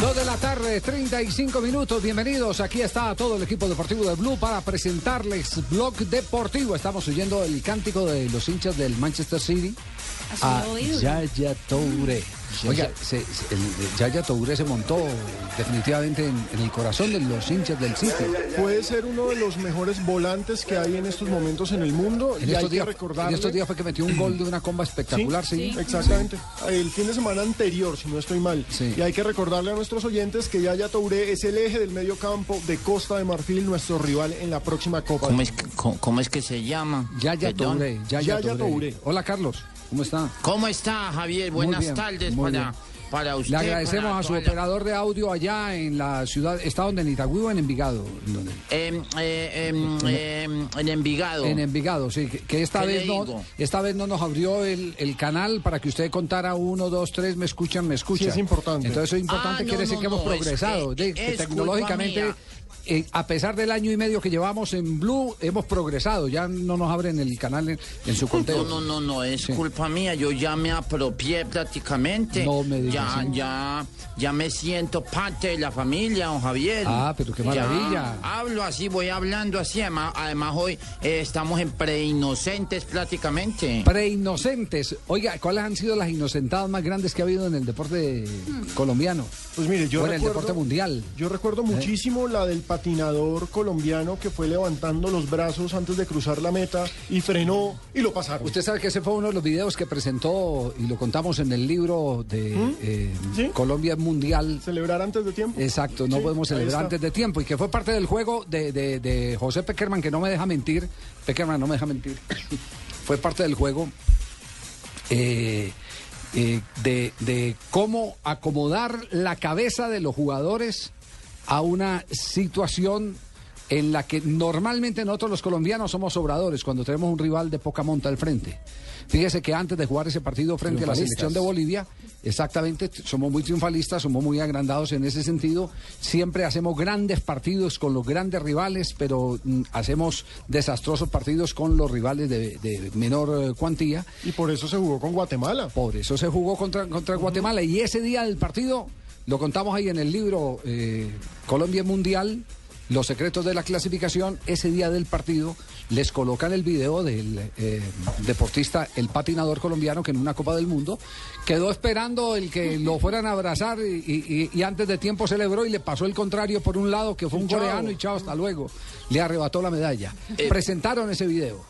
Dos de la tarde, 35 minutos. Bienvenidos. Aquí está todo el equipo deportivo de Blue para presentarles Blog Deportivo. Estamos oyendo el cántico de los hinchas del Manchester City a Yaya Toure. Oiga, se- se- el, Yaya Toure se montó definitivamente en, en el corazón de los hinchas del City. Puede ser uno de los mejores volantes que hay en estos momentos en el mundo. En y hay estos, que días, en recordarle- estos días fue que metió un gol de una comba espectacular, sí. Exactamente. El fin de semana anterior, si no estoy mal. Sí. Y hay que recordarle a nuestros oyentes que Yaya Touré es el eje del medio campo de Costa de Marfil, nuestro rival en la próxima Copa. ¿Cómo es, que, cómo, cómo es que se llama? Yaya. Toure, Yaya, Yaya. Hola Carlos, ¿cómo está? ¿Cómo está, Javier? Buenas bien, tardes muy para, bien. para usted. Le agradecemos para a su la- operador de audio allá en la ciudad. ¿Está donde? ¿En Itagüí o en Envigado? Em, eh, em, en Envigado. En Envigado, sí. Que, que esta, ¿Qué vez no, esta vez no nos abrió el, el canal para que usted contara uno, dos, tres, me escuchan, me escuchan. Sí, es importante. Entonces eso es importante, Ah, no, quiere decir no, que hemos es progresado. que de- que es culpa tecnológicamente. Eh, a pesar del año y medio que llevamos en Blue, hemos progresado. Ya no nos abren el canal en, en su conteo. No, no, no, no, es Sí. culpa mía. Yo ya me apropié prácticamente. No me digas Ya, ya, ya me siento parte de la familia, don Javier. Ah, pero qué Ya maravilla. hablo así, voy hablando así. Además, además hoy eh, estamos en preinocentes prácticamente. Preinocentes. Oiga, ¿cuáles han sido las inocentadas más grandes que ha habido en el deporte colombiano? Pues mire, yo o en el recuerdo, deporte mundial. Yo recuerdo muchísimo la del patinador colombiano que fue levantando los brazos antes de cruzar la meta y frenó y lo pasaron. Usted sabe que ese fue uno de los videos que presentó y lo contamos en el libro de eh, Sí. Colombia Mundial. Celebrar antes de tiempo. Exacto, no Sí, podemos celebrar antes de tiempo y que fue parte del juego de, de- de José Peckerman, que no me deja mentir. Peckerman no me deja mentir. fue parte del juego eh, eh, de, de cómo acomodar la cabeza de los jugadores a una situación en la que normalmente nosotros los colombianos somos obradores cuando tenemos un rival de poca monta al frente. Fíjese que antes de jugar ese partido frente a la selección de Bolivia, exactamente, somos muy triunfalistas, somos muy agrandados en ese sentido. Siempre hacemos grandes partidos con los grandes rivales, pero mm, hacemos desastrosos partidos con los rivales de, de menor eh, cuantía. Y por eso se jugó con Guatemala. Por eso se jugó contra, contra Guatemala. Y ese día del partido, lo contamos ahí en el libro eh, Colombia Mundial, los secretos de la clasificación, ese día del partido les colocan el video del eh, deportista, el patinador colombiano que en una Copa del Mundo quedó esperando el que lo fueran a abrazar y, y- y antes de tiempo celebró y le pasó el contrario por un lado que fue un Chao. coreano y chao, hasta luego. Le arrebató la medalla. Eh, Presentaron ese video.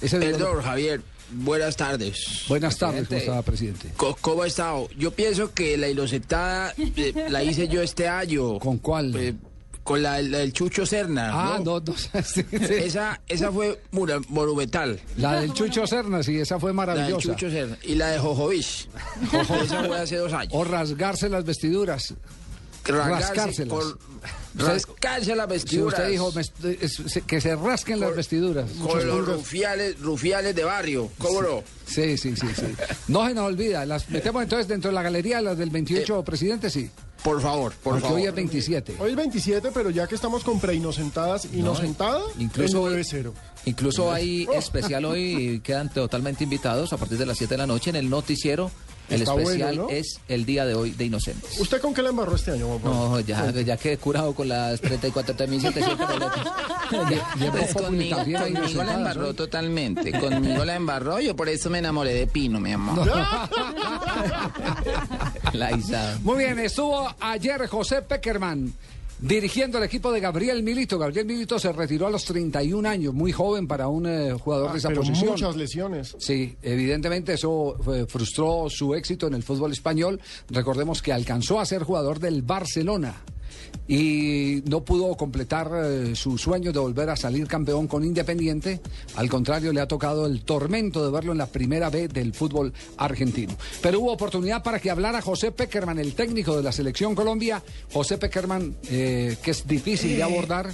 Ese video Perdón, Javier. Buenas tardes. Buenas tardes, ¿cómo está, presidente? ¿Cómo ha estado? Yo pienso que la inocentada eh, la hice yo este año. ¿Con cuál? Eh, con la, la del Chucho Serna. Ah, ¿no? no, no, sí, sí. Esa, esa fue monumental. La del Chucho Serna, sí, esa fue La del maravillosa. Chucho Serna. Y la de Jojovich. esa fue hace dos años. O rasgarse las vestiduras. Rascárselas. con- rascarse las Si vestiduras. usted dijo me que se rasquen las vestiduras. Con los rufiales, rufiales de barrio. ¿Cómo no? Sí, sí, sí, sí. No se nos olvida. Las metemos entonces dentro de la galería, las del 28 presidente, sí. Por favor, por Porque favor. hoy es 27. Hoy es 27, pero ya que estamos con preinocentadas, inocentada, incluso- es 9-0. Incluso hay especial hoy, y quedan totalmente invitados a partir de las 7 de la noche en el noticiero. El Está especial bueno, ¿no? es el día de hoy de Inocentes. ¿Usted con qué la embarró este año, Pablo? No, ya, ya quedé curado con las 34.700 boletas. Pues conmigo, conmigo la embarró ¿no? totalmente. Conmigo la embarró. Yo por eso me enamoré de Pino, mi amor. La Isa. Muy bien, estuvo ayer José Peckerman dirigiendo el equipo de Gabriel Milito. Gabriel Milito se retiró a los 31 años, muy joven para un eh, jugador Ah, de esa pero posición. muchas lesiones. Sí, evidentemente eso eh, frustró su éxito en el fútbol español. Recordemos que alcanzó a ser jugador del Barcelona y no pudo completar eh, su sueño de volver a salir campeón con Independiente. Al contrario, le ha tocado el tormento de verlo en la primera B del fútbol argentino. Pero hubo oportunidad para que hablara José Peckerman, el técnico de la selección Colombia. José Peckerman, eh, que es difícil de abordar.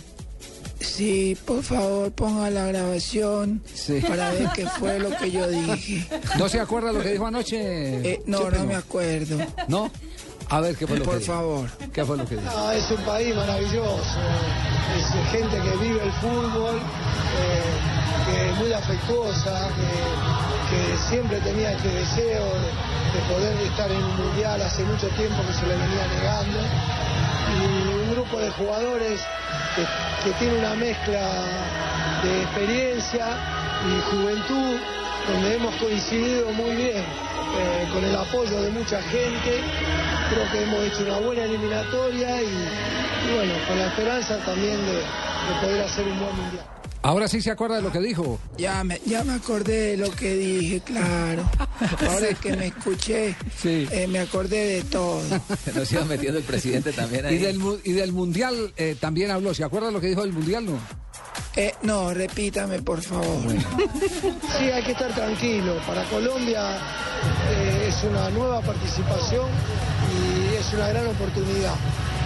Sí, por favor, ponga la grabación Sí. para ver qué fue lo que yo dije. ¿No se acuerda lo que dijo anoche? Eh, no, no me acuerdo. ¿No? A ver, ¿qué fue lo que Por favor. ¿Qué fue lo que dijo? Ah, es un país maravilloso, es gente que vive el fútbol, eh, que es muy afectuosa, que, que siempre tenía este deseo de, de poder estar en un mundial hace mucho tiempo que se le venía negando. Y un grupo de jugadores que, que tiene una mezcla de experiencia y juventud, donde hemos coincidido muy bien eh, con el apoyo de mucha gente. Creo que hemos hecho una buena eliminatoria y, y bueno, con la esperanza también de, de poder hacer un buen mundial. Ahora sí se acuerda de lo que dijo. Ya me, ya me acordé de lo que dije, claro. Ahora que me escuché, Sí. eh, me acordé de todo. Nos iba metiendo el presidente también Y ahí. del, mu- y del Mundial eh, también habló. ¿Se acuerda de lo que dijo del Mundial? No. Eh, no, repítame, por favor. Sí, hay que estar tranquilo. Para Colombia eh, es una nueva participación y es una gran oportunidad.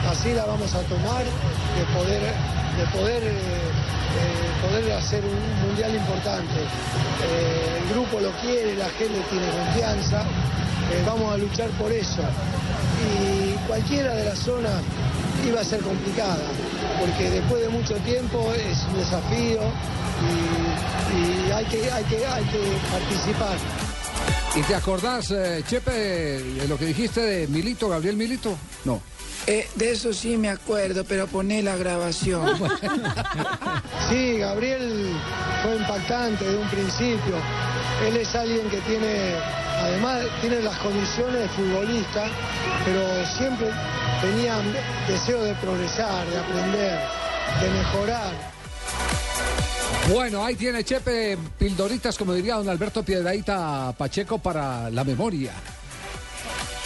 Así la vamos a tomar de poder, de poder, eh, poder hacer un mundial importante. El grupo lo quiere, la gente tiene confianza. vamos a luchar por eso. Y cualquiera de las zonas iba a ser complicada, porque después de mucho tiempo es un desafío y, y hay, que, hay, que, hay que participar. ¿Y te acordás, eh, Chepe, de lo que dijiste de Milito, Gabriel Milito? No. Eh, de eso sí me acuerdo, pero poné la grabación. Sí, Gabriel fue impactante de un principio. Él es alguien que tiene, además, tiene las condiciones de futbolista, pero siempre tenía deseo de progresar, de aprender, de mejorar. Bueno, ahí tiene Chepe pildoritas, como diría don Alberto Piedraíta Pacheco, para la memoria.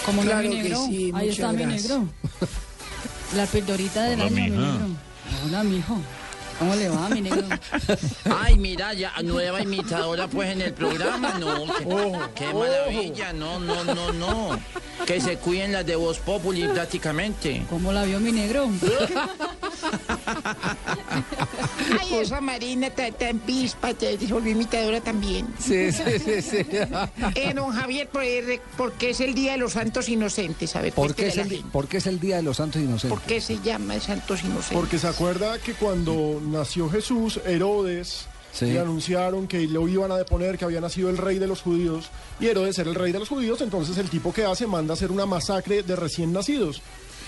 ¿Cómo no, Claro mi negro? sí, Ahí está muchas mi gracias. negro. La pildorita del año, mi negro. Hola, mijo. ¿Cómo le va, mi negro? Ay, mira, ya nueva imitadora pues en el programa, no, qué, qué maravilla, no, no, no, no. Que se cuiden las de Voz Populi prácticamente. ¿Cómo la vio mi negro? Ay, esa Marina está en pispa, te volvió imitadora también. Sí, sí, sí, sí. Eh, don Javier, por, porque es el Día de los Santos Inocentes, a ver, ¿Por qué, es a el, la gente. por qué es el Día de los Santos Inocentes? ¿Por qué se llama Santos Inocentes? Porque se acuerda que cuando nació Jesús, Herodes Sí. le anunciaron que lo iban a deponer, que había nacido el rey de los judíos, y Herodes era el rey de los judíos, entonces el tipo que hace manda hacer una masacre de recién nacidos.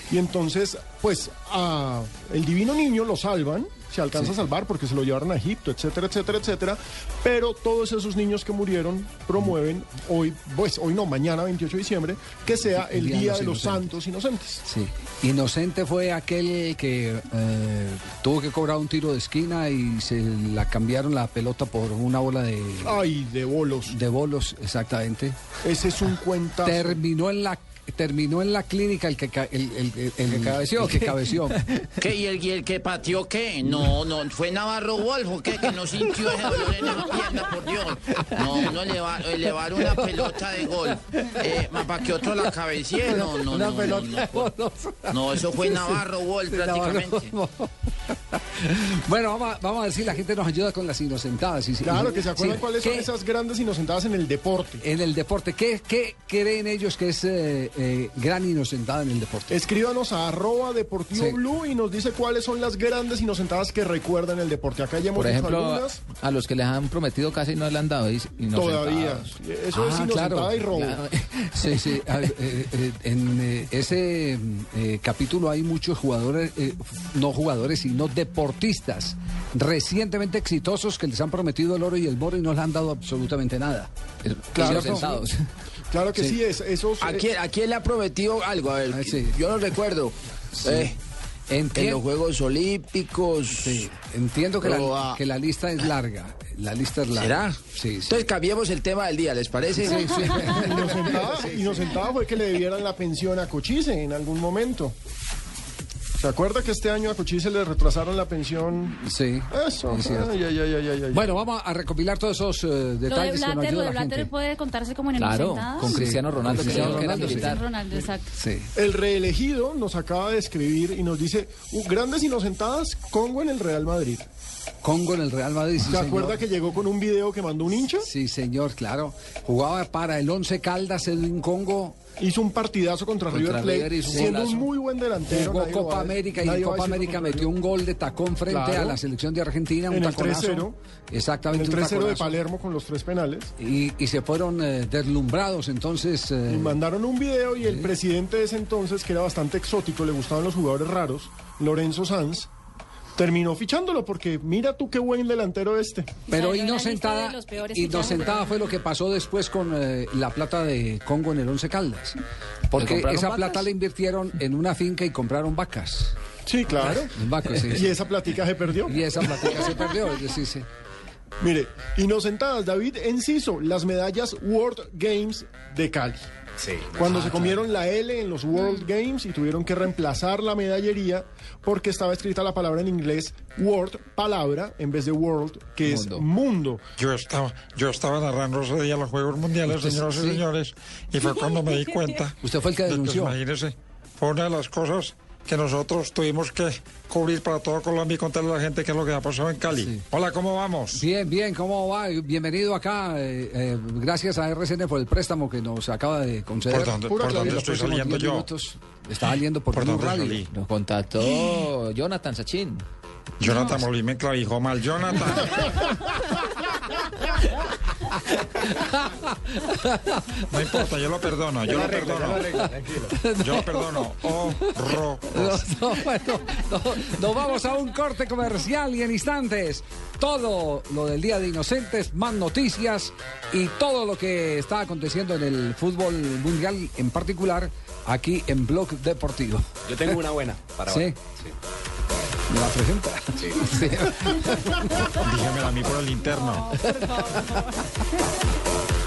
Y entonces, pues, a el divino niño lo salvan, se alcanza a salvar porque se lo llevaron a Egipto, etcétera, etcétera, etcétera. Pero todos esos niños que murieron promueven hoy, pues hoy no, mañana 28 de diciembre, que sea el Día de los Santos Inocentes. Sí. Inocente fue aquel que eh, tuvo que cobrar un tiro de esquina y se la cambiaron la pelota por una bola de, Ay, de bolos. de bolos, exactamente. Ese es un cuentazo. Terminó en la terminó en la clínica el que el, el, el- el- cabeció, el que cabeció. ¿Qué? ¿Y el, y el que pateó qué? No, no, fue Navarro Wolf, ¿qué? Que no sintió ese dolor en esa pierna, por Dios. No, no elevar, elevar una pelota de gol. Eh, ¿Para que otro la cabecee? No, no, Una no, no, pelota no, eso fue Navarro Wolf prácticamente. Bueno, vamos a, vamos a ver si la gente nos ayuda con las inocentadas. y si- Claro, y- que se acuerdan sí, cuáles son ¿qué- esas grandes inocentadas en el deporte. En el deporte, ¿qué, qué creen ellos que es eh, eh, gran inocentada en el deporte? Escríbanos a arroba deportivo Sí. blue y nos dice cuáles son las grandes inocentadas que recuerdan el deporte. Acá ya hemos Por visto ejemplo, algunas. a los que les han prometido casa y no le han dado. Todavía. Eso es Ah, inocentada claro. y robo. Claro. Sí, sí. A eh, eh, en eh, ese eh, capítulo hay muchos jugadores, eh, no jugadores, sino deportistas recientemente exitosos que les han prometido el oro y el moro y no les han dado absolutamente nada. Claro, Inocentados. Claro que Sí. sí, es, esos... ¿A eh, quién, a quién le ha prometido algo? A ver, Ah, sí. yo no recuerdo. Eh, en los Juegos Olímpicos. Sí, entiendo que Pero, la, ah, que la lista es larga. La lista es larga. ¿Será? Sí, sí. Entonces cambiemos el tema del día, ¿les parece? Sí, sí. Inocentada, inocentada fue que le debieran la pensión a Cochise en algún momento. ¿Se acuerda que este año a Cochise le retrasaron la pensión? Sí. Eso. es cierto. Ay, ay, ay, ay, ay, ay. Bueno, vamos a recopilar todos esos eh, Lo de detalles que nos Blatter, lo de la Blatter gente. puede contarse como en Claro, con Cristiano Ronaldo, Cristiano sí. Ronaldo, exacto. Sí. El reelegido nos acaba de escribir y nos dice, "Uh, grandes inocentadas, Congo en el Real Madrid. Congo en el Real Madrid. sí, ¿Se señor. acuerda que llegó con un video que mandó un hincha? Sí, señor, claro. Jugaba para el Once Caldas Edwin Congo. Hizo un partidazo contra, Contra River Plate, siendo un muy buen delantero. Jugó Copa América y en Copa América metió un gol de tacón frente Claro. a la selección de Argentina, un En el taconazo. 3-0. Exactamente, En el un 3-0 de. Palermo con los tres penales. Y, y se fueron eh, deslumbrados entonces. eh, Y mandaron un video y el presidente de ese entonces, que era bastante exótico, le gustaban los jugadores raros, Lorenzo Sanz, terminó fichándolo porque mira tú qué buen delantero este. pero inocentada, inocentada fue lo que pasó después con eh, la plata de Congo en el Once Caldas. Porque esa vacas? plata la invirtieron en una finca y compraron vacas. Sí, claro. Vacas, sí, Y esa platica se perdió. Y esa platica se perdió, es decir, sí. Mire, inocentadas, David Enciso, las medallas World Games de Cali. Cuando se comieron la L en los World Games y tuvieron que reemplazar la medallería porque estaba escrita la palabra en inglés World, palabra, en vez de World, que es mundo. Yo estaba, yo estaba narrando ese día los Juegos Mundiales, señoras y señores, y fue cuando me di cuenta. Usted fue el que de denunció. imagínese, fue una de las cosas que nosotros tuvimos que cubrir para todo Colombia y contarle a la gente qué es lo que ha pasado en Cali. Hola, ¿cómo vamos? Bien, bien, ¿cómo va? Bienvenido acá. eh, eh, gracias a RCN por el préstamo que nos acaba de conceder. ¿Por dónde- por dónde estoy saliendo 10 yo? minutos Está saliendo por, ¿Por Blue Radio. salí? Nos contactó Jonathan Sachin. Jonathan Molí me clavijó mal. Jonathan. No importa, yo lo perdono, yo lo perdono. Yo lo perdono. Horror. No, no, bueno, no, nos vamos a un corte comercial y en instantes todo lo del Día de Inocentes, más noticias y todo lo que está aconteciendo en el fútbol mundial en particular aquí en Blog Deportivo. Yo tengo una buena para ¿Sí? hoy. ¿Me la presenta? Sí. Dígamela a mí por el interno. ¡Se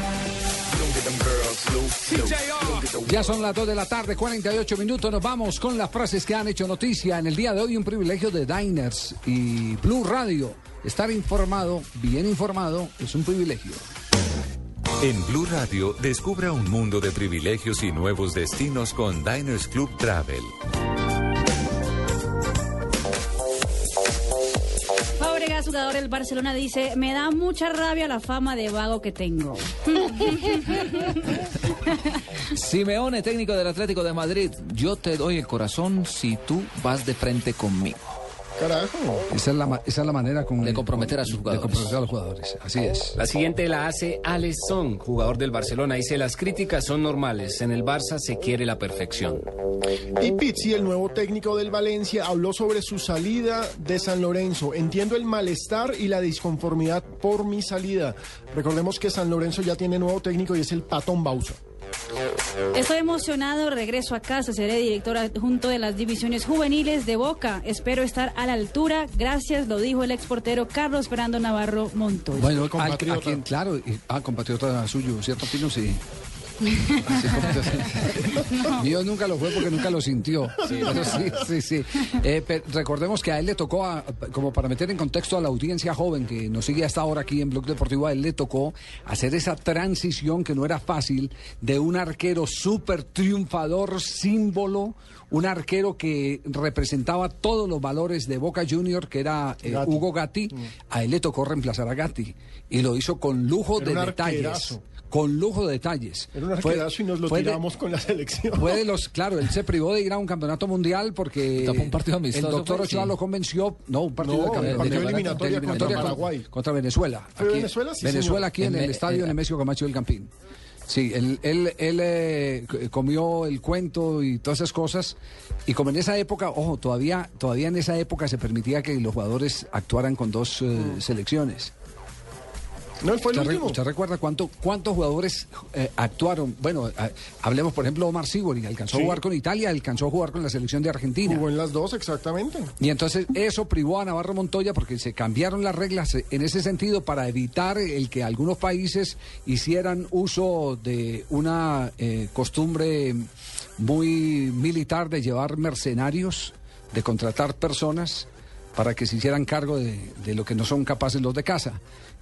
Ya son las 2 de la tarde, 48 minutos. Nos vamos con las frases que han hecho noticia en el día de hoy. Un privilegio de Diners y Blue Radio. Estar informado, bien informado, es un privilegio. En Blue Radio, descubra un mundo de privilegios y nuevos destinos con Diners Club Travel. Jugador del Barcelona, dice, me da mucha rabia la fama de vago que tengo. Simeone, técnico del Atlético de Madrid, yo te doy el corazón si tú vas de frente conmigo. Carajo. Esa es la, esa es la manera con, De comprometer a sus de jugadores. comprometer a los jugadores. Así es. La siguiente la hace Alex Song, jugador del Barcelona. Dice, las críticas son normales. En el Barça se quiere la perfección. Y Pizzi, el nuevo técnico del Valencia, habló sobre su salida de San Lorenzo. Entiendo el malestar y la disconformidad por mi salida. Recordemos que San Lorenzo ya tiene nuevo técnico y es el Patón Bausa. Estoy emocionado, regreso a casa, seré director adjunto de las divisiones juveniles de Boca. Espero estar a la altura. Gracias, lo dijo el exportero Carlos Fernando Navarro Montoya. Bueno, al- a quien, claro, y- ah, compatriota suyo, ¿cierto, Pino? Sí. Así como- Mío nunca lo fue porque nunca lo sintió. Pero sí, sí, sí. Eh, recordemos que a él le tocó, a- como para meter en contexto a la audiencia joven que nos sigue hasta ahora aquí en Blog Deportivo, a él le tocó hacer esa transición que no era fácil de un arquero súper triunfador, símbolo, un arquero que representaba todos los valores de Boca Junior, que era eh, Gatti. Hugo Gatti. A él le tocó reemplazar a Gatti y lo hizo con lujo de detalles. arquerazo. Con lujo de detalles. Era un Fue- y nos lo fue de- tiramos con la selección. fue de los, claro, él se privó de ir a un campeonato mundial porque Tapó un partido el amistoso, doctor fue, Ochoa sí. lo convenció, no, un partido, No, de, campeonato, partido de- de eliminatoria contra eliminatoria Paraguay. contra Venezuela. ¿Fue Aquí- Venezuela? Sí, Venezuela aquí en, En el me- estadio en- Nemesio Camacho del Campín. Sí, él, él, él, eh, comió el cuento y todas esas cosas. Y como en esa época, ojo, todavía, todavía en esa época se permitía que los jugadores actuaran con dos eh, selecciones. No, fue el ¿Usted, último. usted recuerda cuánto, cuántos jugadores eh, actuaron? Bueno, hablemos por ejemplo de Omar Sibori, alcanzó Sí. a jugar con Italia, alcanzó a jugar con la selección de Argentina. Jugó en las dos, exactamente. Y entonces eso privó a Navarro Montoya porque se cambiaron las reglas en ese sentido para evitar el que algunos países hicieran uso de una eh, costumbre muy militar de llevar mercenarios, de contratar personas para que se hicieran cargo de, de lo que no son capaces los de casa.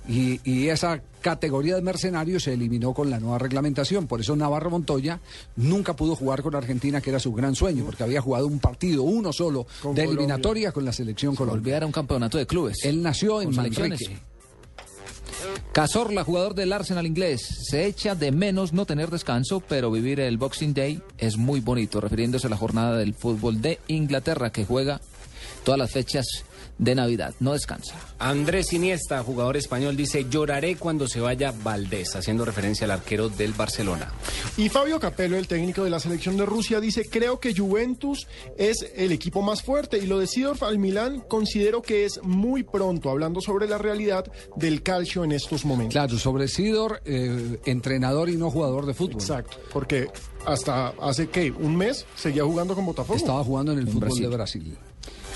Y, y esa categoría de mercenarios se eliminó con la nueva reglamentación. Por eso Navarro Montoya nunca pudo jugar con Argentina, que era su gran sueño, porque había jugado un partido, uno solo, Con de Colombia. eliminatoria con la selección Colombia. Olvidar un campeonato de clubes. Él nació en. Manrique. Cazorla, jugador del Arsenal inglés, se echa de menos no tener descanso, pero vivir el Boxing Day es muy bonito, refiriéndose a la jornada del fútbol de Inglaterra que juega todas las fechas de Navidad. No descansa. Andrés Iniesta, jugador español, dice, lloraré cuando se vaya Valdés, haciendo referencia al arquero del Barcelona. Y Fabio Capello, el técnico de la selección de Rusia, dice, creo que Juventus es el equipo más fuerte y lo de Sidorf al Milán considero que es muy pronto, hablando sobre la realidad del calcio en estos momentos. Claro, sobre Sidor, eh, entrenador y no jugador de fútbol. Exacto, porque hasta hace, ¿qué? ¿Un mes seguía jugando con Botafogo? Estaba jugando en el fútbol Brasil. de Brasil.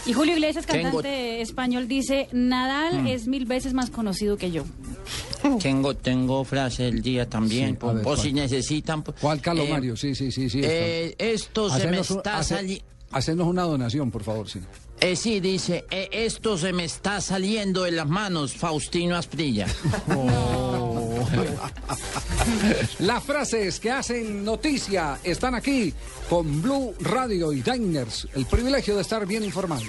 Y Julio Iglesias, Tengo- cantante español, dice, Nadal Mm. es mil veces más conocido que yo. Tengo, tengo frase del día también, Sí, a por, ver, por ¿cuál? si necesitan. ¿Cuál, Carlos eh, Mario? Sí, sí, sí, sí. eh, esto se me está hace- saliendo. Hacenos una donación, por favor, sí. Eh, sí, dice, eh, esto se me está saliendo de las manos, Faustino Asprilla. Las frases que hacen noticia están aquí con Blue Radio y Diners. El privilegio de estar bien informado.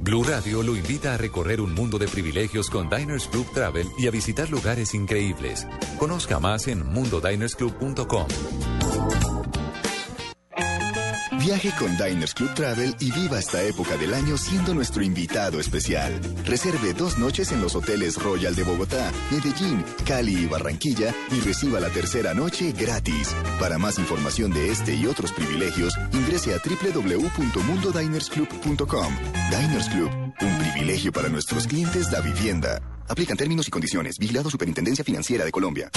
Blue Radio lo invita a recorrer un mundo de privilegios con Diners Club Travel y a visitar lugares increíbles. Conozca más en mundodinersclub.com. Viaje con Diners Club Travel y viva esta época del año siendo nuestro invitado especial. Reserve dos noches en los hoteles Royal de Bogotá, Medellín, Cali y Barranquilla y reciba la tercera noche gratis. Para más información de este y otros privilegios, ingrese a www.mundodinersclub.com. Diners Club, un privilegio para nuestros clientes da vivienda. Aplican términos y condiciones. Vigilado Superintendencia Financiera de Colombia.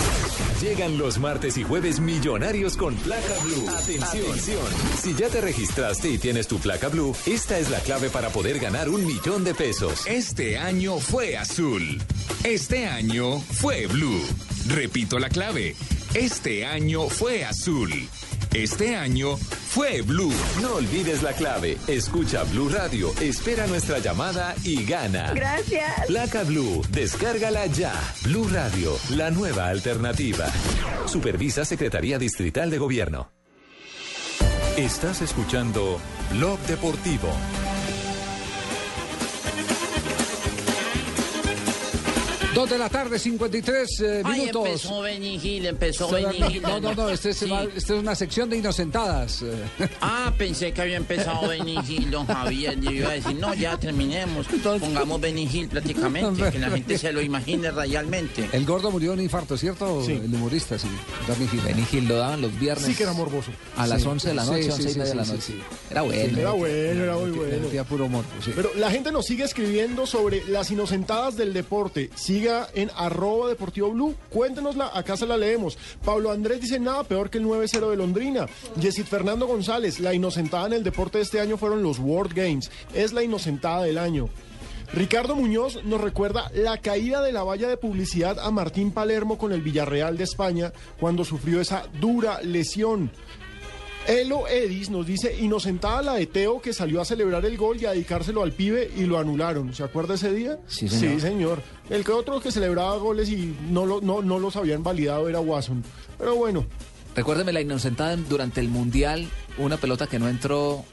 Llegan los martes y jueves millonarios con placa blue. Atención. Si ya te registraste y tienes tu placa blue, esta es la clave para poder ganar un millón de pesos. Este año fue azul. Este año fue blue. Repito la clave. Este año fue azul. Este año fue blue. No olvides la clave. Escucha Blue Radio, espera nuestra llamada y gana. Gracias. Placa Blue, descárgala ya. Blue Radio, la nueva alternativa. Supervisa Secretaría Distrital de Gobierno. Estás escuchando Blog Deportivo. Dos de la tarde, 53 eh, Ay, minutos. empezó Hill, empezó No, Benny Hill. no, no, no, este es, Sí. esta es una sección de inocentadas. Ah, pensé que había empezado Benny Hill, don Javier. Yo iba a decir, no, ya terminemos. Pongamos Benny Hill prácticamente, que la gente se lo imagine realmente. El gordo murió de un infarto, ¿cierto? El humorista, sí. Benny Hill lo daban los viernes. Sí que era morboso. A las Sí. 11 de la Sí, noche, sí, 11 y sí, media de la sí, noche. sí, sí. Era bueno. Era bueno, era muy bueno. Metía puro morbo, sí. Pero la gente nos sigue escribiendo sobre las inocentadas del deporte. En arroba deportivo blue. Cuéntenosla, acá se la leemos. Pablo Andrés dice nada peor que el 9-0 de Londrina. Yesid Fernando González, la inocentada en el deporte de este año fueron los World Games. Es la inocentada del año. Ricardo Muñoz nos recuerda la caída de la valla de publicidad a Martín Palermo con el Villarreal de España cuando sufrió esa dura lesión. Elo Edis nos dice, inocentada la de Teo que salió a celebrar el gol y a dedicárselo al pibe y lo anularon. ¿Se acuerda ese día? Sí, señor. señor. El que otro que celebraba goles y no, lo- no, no los habían validado era Watson. Pero bueno, Recuérdeme la inocentada durante el Mundial, una pelota que no entró.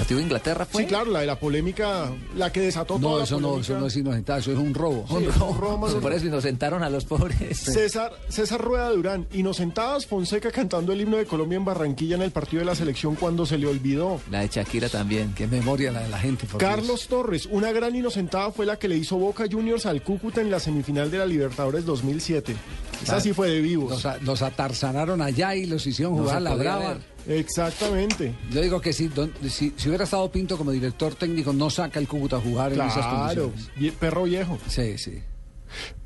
¿Partido de Inglaterra fue? sí, claro, la de la polémica, la que desató toda No, la eso no, eso no es inocentada, eso es un robo. Sí, un robo más o Por eso inocentaron a los pobres. César, César Rueda Durán, inocentadas Fonseca cantando el himno de Colombia en Barranquilla en el partido de la selección cuando se le olvidó. La de Shakira también. Qué memoria la de la gente. por Dios. Carlos Torres, una gran inocentada fue la que le hizo Boca Juniors al Cúcuta en la semifinal de la Libertadores 2007. Esa sí fue de vivos. Los, a- los atarzanaron allá y los hicieron jugar a la brava. ver. Exactamente. Yo digo que si, don- si, si hubiera estado Pinto como director técnico, no saca el Cúcuta a jugar en esas Claro, condiciones. vie- perro viejo. Sí, sí.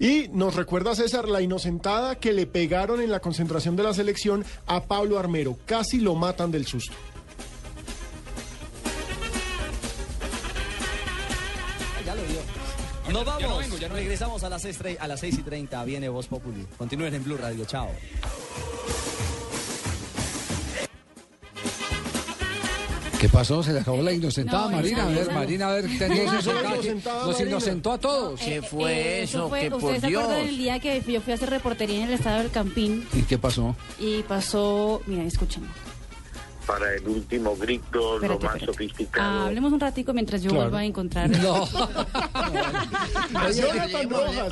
Y nos recuerda César la inocentada que le pegaron en la concentración de la selección a Pablo Armero. Casi lo matan del susto. Ya lo vio. Nos vamos. Regresamos a las, 6, tre- a las 6 y 30. Viene Voz Populi. Continúen en Blue Radio. Chao. ¿Qué pasó? Se le acabó la inocentada, No, Marina. A ver, esa- Marina, a ver, No, que inocentada, Nos Marina. inocentó a todos. ¿Qué fue Eh, eso? fue- que por ¿Ustedes se acuerdan Dios. el día que yo fui a hacer reportería en el estadio del Campín ¿Y qué pasó? y pasó, mira, escuchen. Para el último grito, Espérate, lo más espérate. sofisticado. hablemos un ratico mientras yo Claro. vuelva a encontrar. No.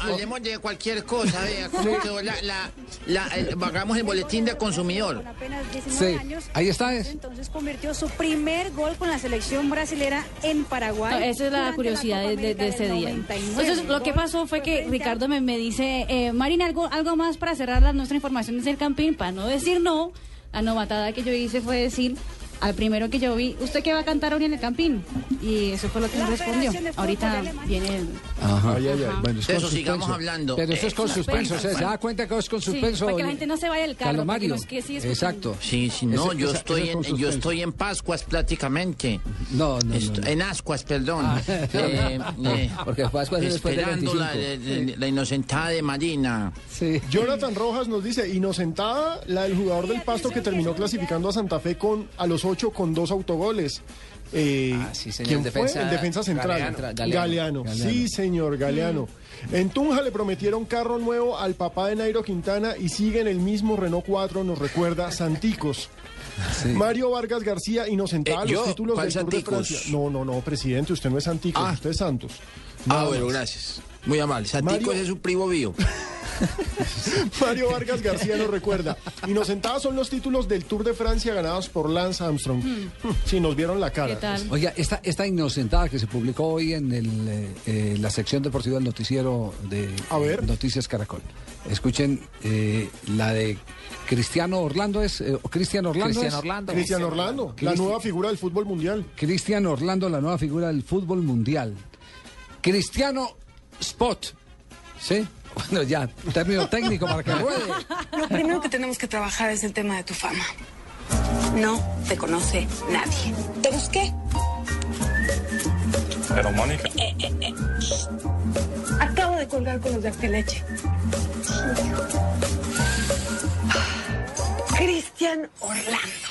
Hablemos, de cualquier cosa, vea, cómo quedó la, la, la- el- hagamos el boletín de consumidor. apenas 19 Sí, años. ahí está, es. Entonces convirtió su primer gol con la selección brasilera en Paraguay. No, esa es la curiosidad de, de- ese día. 99. Entonces, lo que pasó fue que Ricardo me, me dice, eh, Marina, algo, algo más para cerrar la, nuestra información desde el Campín, para no decir no. La novatada que yo hice fue decir al primero que yo vi, ¿usted qué va a cantar hoy en el Campín? Y eso fue lo que me respondió. Ahorita viene el... Ajá. Ay, ay, ay. Bueno, es con eso sigamos suspenso. hablando. Pero eso es con suspenso. o sea, se da cuenta que es con Sí, suspenso. para que la gente no se vaya del carro. Mario. que sí. Exacto. Sí, sí, no, Ese- yo esa- estoy es en, yo estoy en Pascuas prácticamente. No, no, no, Est- no. En Ascuas, perdón. Ah. Eh, eh, Porque Pascua es esperando la, 25. la- la inocentada de Marina. Sí. Jonathan Rojas nos dice, inocentada la del jugador del Pasto que terminó clasificando a Santa Fe con a los con dos autogoles. Eh, Ah, sí, señor, ¿Quién defensa- fue? El defensa central. Galeano. Galeano. Galeano. Sí, señor, Galeano. En Tunja le prometieron carro nuevo al papá de Nairo Quintana y sigue en el mismo Renault 4, nos recuerda Santicos. Mario Vargas García, inocentada Eh, los títulos ¿Cuál del Tour de Santicos? Francia. No, no, no, presidente, usted no es Santicos, Ah. usted es Santos. Ah, bueno, gracias. Muy amable. Santicos Mario- es un primo mío. Mario Vargas García nos recuerda. Inocentadas son los títulos del Tour de Francia ganados por Lance Armstrong. Sí, nos vieron la cara. ¿Qué tal? Oiga, esta, esta inocentada que se publicó hoy en el, eh, eh, la sección deportiva del noticiero de A ver. eh, Noticias Caracol. Escuchen eh, la de Cristiano Orlando, ¿es? eh, ¿Cristian Orlando? Cristian es? Orlando. Cristian Orlando, la Cristi- nueva figura del fútbol mundial. Cristian Orlando, la nueva figura del fútbol mundial. Cristiano Spot. ¿Sí? Bueno, ya, término técnico para que ruede. Lo primero que tenemos que trabajar es el tema de tu fama. No te conoce nadie. Te busqué. Pero Mónica. Eh, eh, eh. Acabo de colgar con los de Acteleche. Cristian Orlando.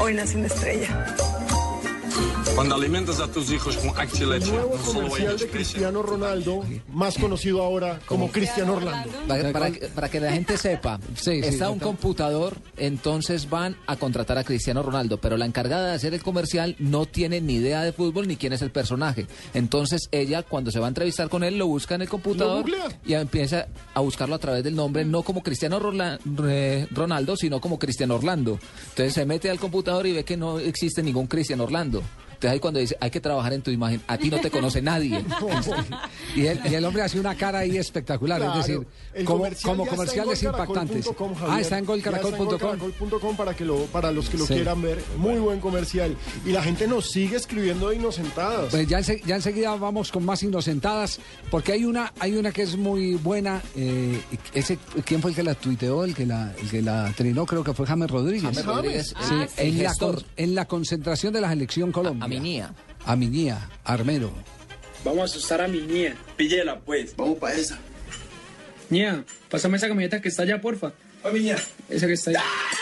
Hoy nace una estrella. Cuando alimentas a tus hijos con Acti Leche, Nuevo no solo comercial de Cristiano Ronaldo, más conocido ahora como Cristiano Orlando. Para, para que- para que la gente sepa, Sí, sí, está un computador, entonces van a contratar a Cristiano Ronaldo, pero la encargada de hacer el comercial no tiene ni idea de fútbol ni quién es el personaje. Entonces ella, cuando se va a entrevistar con él, lo busca en el computador y empieza a buscarlo a través del nombre, no como Cristiano Rola- Re- Ronaldo, sino como Cristiano Orlando. Entonces se mete al computador y ve que no existe ningún Cristiano Orlando. Entonces ahí cuando dice, hay que trabajar en tu imagen, a ti no te conoce nadie. Y el, y el hombre hace una cara ahí espectacular, Claro, es decir, como, comercial como ya está comercial en es impactante. golcaracol.com, Ah, está en golcaracol.com. para, que lo, para los que lo Sí. quieran ver. Muy buen comercial. Y la gente nos sigue escribiendo de inocentadas. Pues ya, ense- ya enseguida vamos con más inocentadas, porque hay una, hay una que es muy buena. eh, ese, ¿Quién fue el que la tuiteó? El que la, el que la trinó, creo que fue James Rodríguez. James Rodríguez, Sí, ah, en, la, gestor. con- en la concentración de la selección Colombia. Aminía. Aminía, Armero. Vamos a asustar a mi niña. Píllela, pues. Vamos para esa. Niña, pásame esa camioneta que está allá, porfa. A mi niña. Esa que está allá. Vamos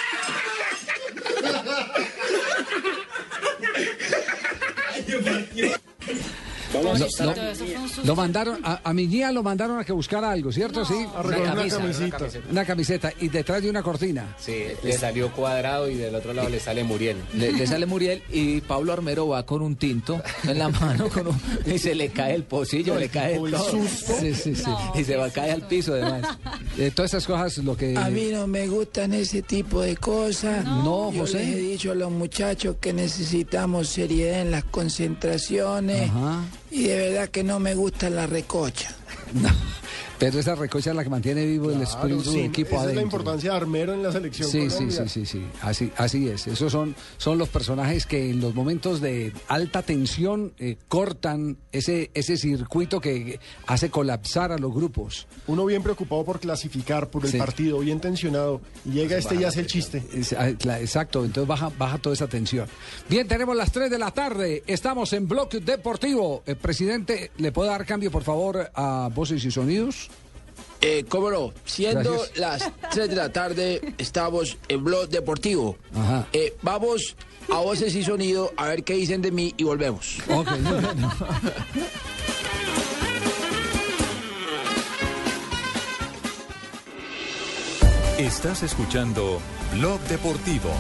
a Lo, asustar lo- a mi niña. lo mandaron a, a mi guía lo mandaron a que buscara algo, ¿cierto? sí. A una camisita. Una camiseta y detrás de una cortina. Sí, le salió cuadrado y del otro lado le sale Muriel. Le, le sale Muriel y Pablo Armero va con un tinto en la mano con un- y se le cae el pocillo, le cae el susto. Sí, sí, sí. Y se va a caer al piso además. Eh, todas esas cosas lo que A mí no me gustan ese tipo de cosas. No, Yo José. les he dicho a los muchachos que necesitamos seriedad en las concentraciones. Ajá. Y de verdad que no me gusta la recocha. Pero esa recocha es la que mantiene vivo el espíritu sí, del equipo esa es la importancia de Armero en la selección Sí, sí, Colombia. sí, sí, sí, así, así es. Esos son, son los personajes que en los momentos de alta tensión eh, cortan ese, ese circuito que hace colapsar a los grupos. Uno bien preocupado por clasificar, por el Sí. partido, bien tensionado. Y llega este y hace el chiste. Es- ah, exacto, entonces baja, baja toda esa tensión. Bien, tenemos las 3 de la tarde, estamos en Bloque Deportivo. El presidente, ¿le puede dar cambio, por favor, a voces y sonidos? Eh, cómo no, siendo Gracias. las 3 de la tarde, estamos en Blog Deportivo. Ajá. Eh, vamos a voces y sonido a ver qué dicen de mí y volvemos. Ok, bueno. Estás escuchando Blog Deportivo.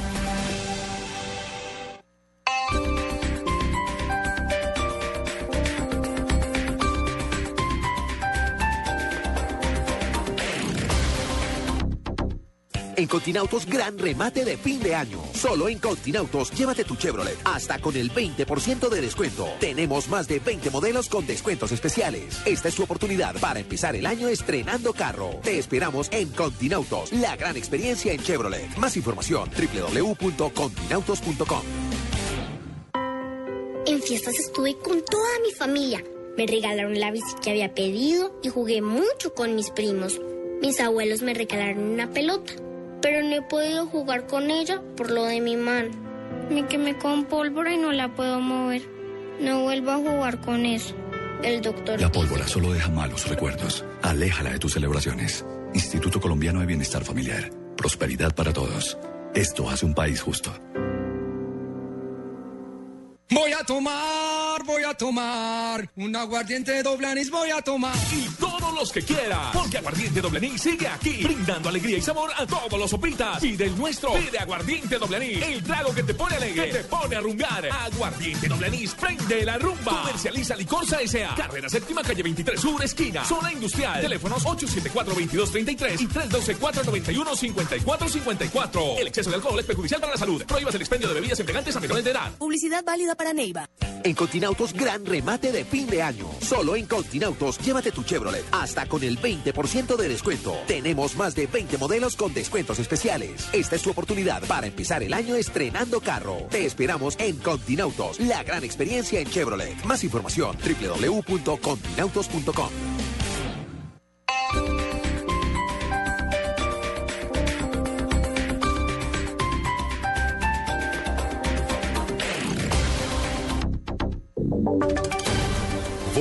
En Continautos, gran remate de fin de año. Solo en Continautos, llévate tu Chevrolet hasta con el 20% de descuento. Tenemos más de 20 modelos con descuentos especiales. Esta es tu oportunidad para empezar el año estrenando carro. Te esperamos en Continautos, la gran experiencia en Chevrolet. Más información, www.continautos.com. En fiestas estuve con toda mi familia. Me regalaron la bici que había pedido y jugué mucho con mis primos. Mis abuelos me regalaron una pelota, pero no he podido jugar con ella por lo de mi mano. Me quemé con pólvora y no la puedo mover. No vuelvo a jugar con eso. El doctor La pólvora solo deja malos recuerdos. Aléjala de tus celebraciones. Instituto Colombiano de Bienestar Familiar. Prosperidad para todos. Esto hace un país justo. Voy a tomar, voy a tomar un aguardiente doble anís, voy a tomar. Y todos los que quiera, porque Aguardiente Doble Anís sigue aquí, brindando alegría y sabor a todos los sopitas. Pide el nuestro, pide Aguardiente Doble Anís, el trago que te pone alegre, que te pone a rumbar. Aguardiente Doble Anís, prende la rumba. Comercializa Licorsa S.A. Carrera Séptima, calle 23 Sur, esquina, zona industrial. Teléfonos 874-2233 y 312-491-5454. El exceso de alcohol es perjudicial para la salud. Prohíbas el expendio de bebidas embriagantes a menores de edad. Publicidad válida para Neiva. En Continautos, gran remate de fin de año. Solo en Continautos, llévate tu Chevrolet hasta con el 20% de descuento. Tenemos más de 20 modelos con descuentos especiales. Esta es tu oportunidad para empezar el año estrenando carro. Te esperamos en Continautos, la gran experiencia en Chevrolet. Más información, www.continautos.com.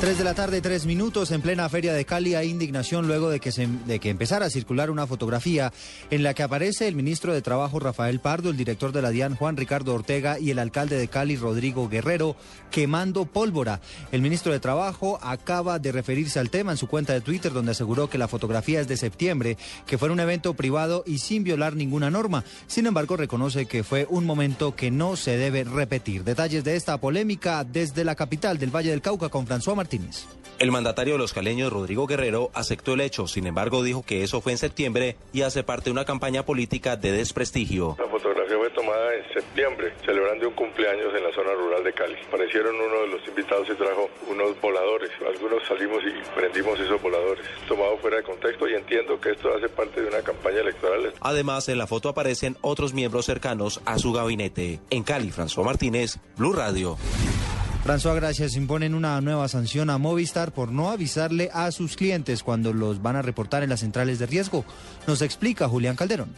3 de la tarde, tres minutos, en plena feria de Cali hay indignación luego de que, se, de que empezara a circular una fotografía en la que aparece el ministro de Trabajo Rafael Pardo, el director de la DIAN Juan Ricardo Ortega y el alcalde de Cali Rodrigo Guerrero quemando pólvora. El ministro de Trabajo acaba de referirse al tema en su cuenta de Twitter donde aseguró que la fotografía es de septiembre, que fue un evento privado y sin violar ninguna norma. Sin embargo, reconoce que fue un momento que no se debe repetir. Detalles de esta polémica desde la capital del Valle del Cauca con François Martínez. El mandatario de los caleños, Rodrigo Guerrero, aceptó el hecho, sin embargo dijo que eso fue en septiembre y hace parte de una campaña política de desprestigio. La fotografía fue tomada en septiembre, celebrando un cumpleaños en la zona rural de Cali. Aparecieron uno de los invitados y trajo unos voladores. Algunos salimos y prendimos esos voladores. Tomado fuera de contexto y entiendo que esto hace parte de una campaña electoral. Además, en la foto aparecen otros miembros cercanos a su gabinete. En Cali, François Martínez, Blue Radio. François Gracias imponen una nueva sanción a Movistar por no avisarle a sus clientes cuando los van a reportar en las centrales de riesgo. Nos explica Julián Calderón.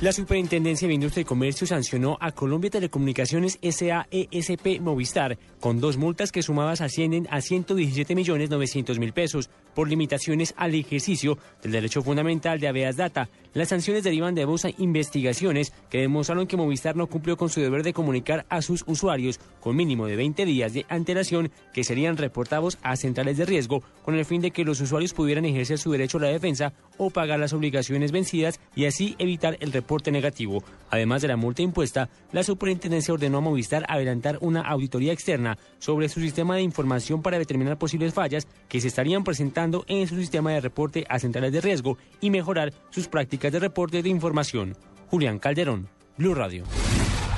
La Superintendencia de Industria y Comercio sancionó a Colombia Telecomunicaciones SAESP Movistar con dos multas que sumadas ascienden a 117 millones 900 mil pesos por limitaciones al ejercicio del derecho fundamental de habeas data. Las sanciones derivan de dos investigaciones que demostraron que Movistar no cumplió con su deber de comunicar a sus usuarios con mínimo de 20 días de antelación que serían reportados a centrales de riesgo con el fin de que los usuarios pudieran ejercer su derecho a la defensa o pagar las obligaciones vencidas y así evitar el reporte negativo. Además de la multa impuesta, la superintendencia ordenó a Movistar adelantar una auditoría externa sobre su sistema de información para determinar posibles fallas que se estarían presentando en su sistema de reporte a centrales de riesgo y mejorar sus prácticas de reporte de información. Julián Calderón, Blue Radio.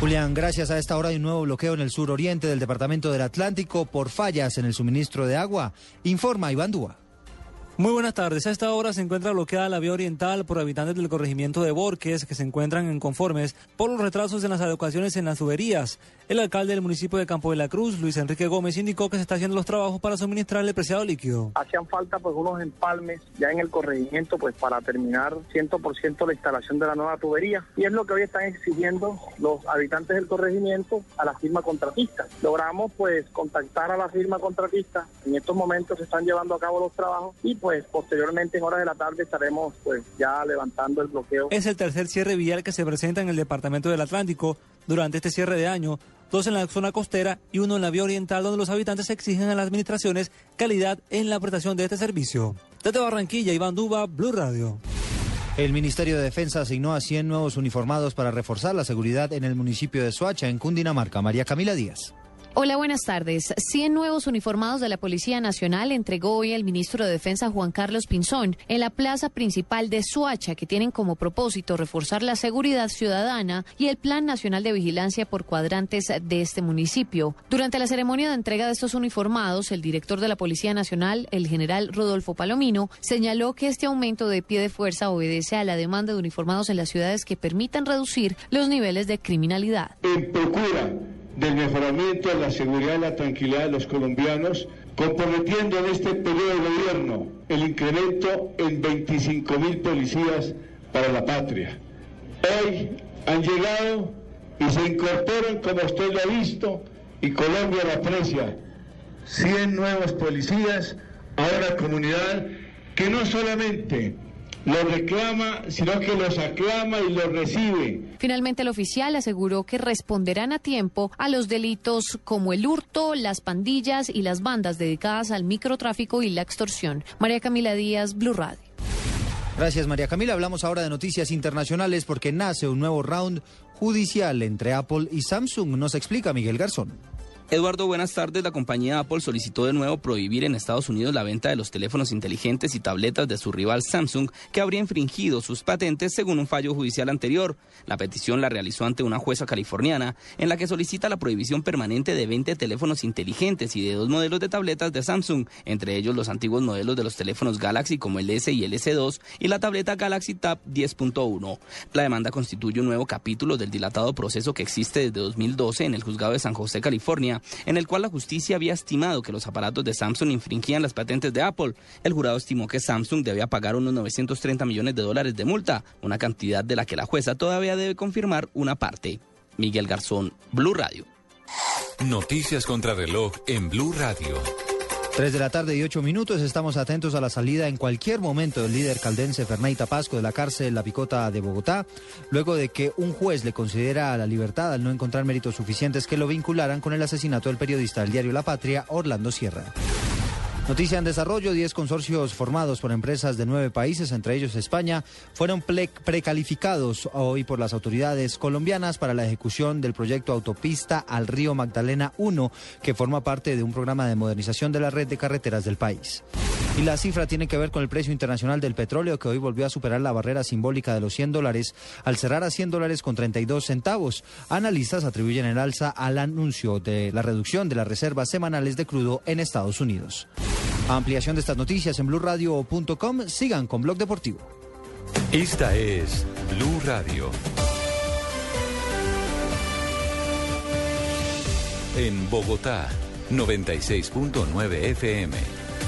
Julián, gracias a esta hora hay un nuevo bloqueo en el suroriente del departamento del Atlántico por fallas en el suministro de agua. Informa Iván Dúa. Muy buenas tardes. A esta hora se encuentra bloqueada la vía oriental por habitantes del corregimiento de Borques que se encuentran inconformes por los retrasos en las adecuaciones en las tuberías. El alcalde del municipio de Campo de la Cruz, Luis Enrique Gómez, indicó que se está haciendo los trabajos para suministrar el preciado líquido. Hacían falta pues unos empalmes ya en el corregimiento pues para terminar 100% la instalación de la nueva tubería y es lo que hoy están exigiendo los habitantes del corregimiento a la firma contratista. Logramos pues contactar a la firma contratista. En estos momentos se están llevando a cabo los trabajos y pues posteriormente en horas de la tarde estaremos pues ya levantando el bloqueo. Es el tercer cierre vial que se presenta en el departamento del Atlántico durante este cierre de año, dos en la zona costera y uno en la vía oriental donde los habitantes exigen a las administraciones calidad en la prestación de este servicio. Desde Barranquilla, Iván Duba, Blue Radio. El Ministerio de Defensa asignó a 100 nuevos uniformados para reforzar la seguridad en el municipio de Soacha, en Cundinamarca. María Camila Díaz. Hola, buenas tardes. 100 nuevos uniformados de la Policía Nacional entregó hoy el ministro de Defensa Juan Carlos Pinzón en la plaza principal de Suacha, que tienen como propósito reforzar la seguridad ciudadana y el Plan Nacional de Vigilancia por cuadrantes de este municipio. Durante la ceremonia de entrega de estos uniformados, el director de la Policía Nacional, el general Rodolfo Palomino, señaló que este aumento de pie de fuerza obedece a la demanda de uniformados en las ciudades que permitan reducir los niveles de criminalidad. Del mejoramiento de la seguridad y la tranquilidad de los colombianos, comprometiendo en este periodo de gobierno el incremento en 25 mil policías para la patria. Hoy han llegado y se incorporan, como usted lo ha visto, y Colombia lo aprecia, 100 nuevos policías, ahora comunidad, que no solamente los reclama, sino que los aclama y los recibe. Finalmente, el oficial aseguró que responderán a tiempo a los delitos como el hurto, las pandillas y las bandas dedicadas al microtráfico y la extorsión. María Camila Díaz, Blue Radio. Gracias, María Camila. Hablamos ahora de noticias internacionales porque nace un nuevo round judicial entre Apple y Samsung. Nos explica Miguel Garzón. Eduardo, buenas tardes. La compañía Apple solicitó de nuevo prohibir en Estados Unidos la venta de los teléfonos inteligentes y tabletas de su rival Samsung, que habría infringido sus patentes según un fallo judicial anterior. La petición la realizó ante una jueza californiana, en la que solicita la prohibición permanente de 20 teléfonos inteligentes y de dos modelos de tabletas de Samsung, entre ellos los antiguos modelos de los teléfonos Galaxy como el S y el S2 y la tableta Galaxy Tab 10.1. La demanda constituye un nuevo capítulo del dilatado proceso que existe desde 2012 en el juzgado de San José, California en el cual la justicia había estimado que los aparatos de Samsung infringían las patentes de Apple. El jurado estimó que Samsung debía pagar unos 930 millones de dólares de multa, una cantidad de la que la jueza todavía debe confirmar una parte. Miguel Garzón, Blue Radio. Noticias contra reloj en Blue Radio. Tres de la tarde y ocho minutos, estamos atentos a la salida en cualquier momento del líder caldense Fernay Tapasco de la cárcel La Picota de Bogotá, luego de que un juez le considera la libertad al no encontrar méritos suficientes que lo vincularan con el asesinato del periodista del diario La Patria, Orlando Sierra. Noticia en desarrollo, 10 consorcios formados por empresas de nueve países, entre ellos España, fueron precalificados hoy por las autoridades colombianas para la ejecución del proyecto Autopista al Río Magdalena 1, que forma parte de un programa de modernización de la red de carreteras del país. Y la cifra tiene que ver con el precio internacional del petróleo, que hoy volvió a superar la barrera simbólica de los 100 dólares al cerrar a 100 dólares con 32 centavos. Analistas atribuyen el alza al anuncio de la reducción de las reservas semanales de crudo en Estados Unidos. Ampliación de estas noticias en blurradio.com. Sigan con Blog Deportivo. Esta es Blue Radio. En Bogotá, 96.9 FM.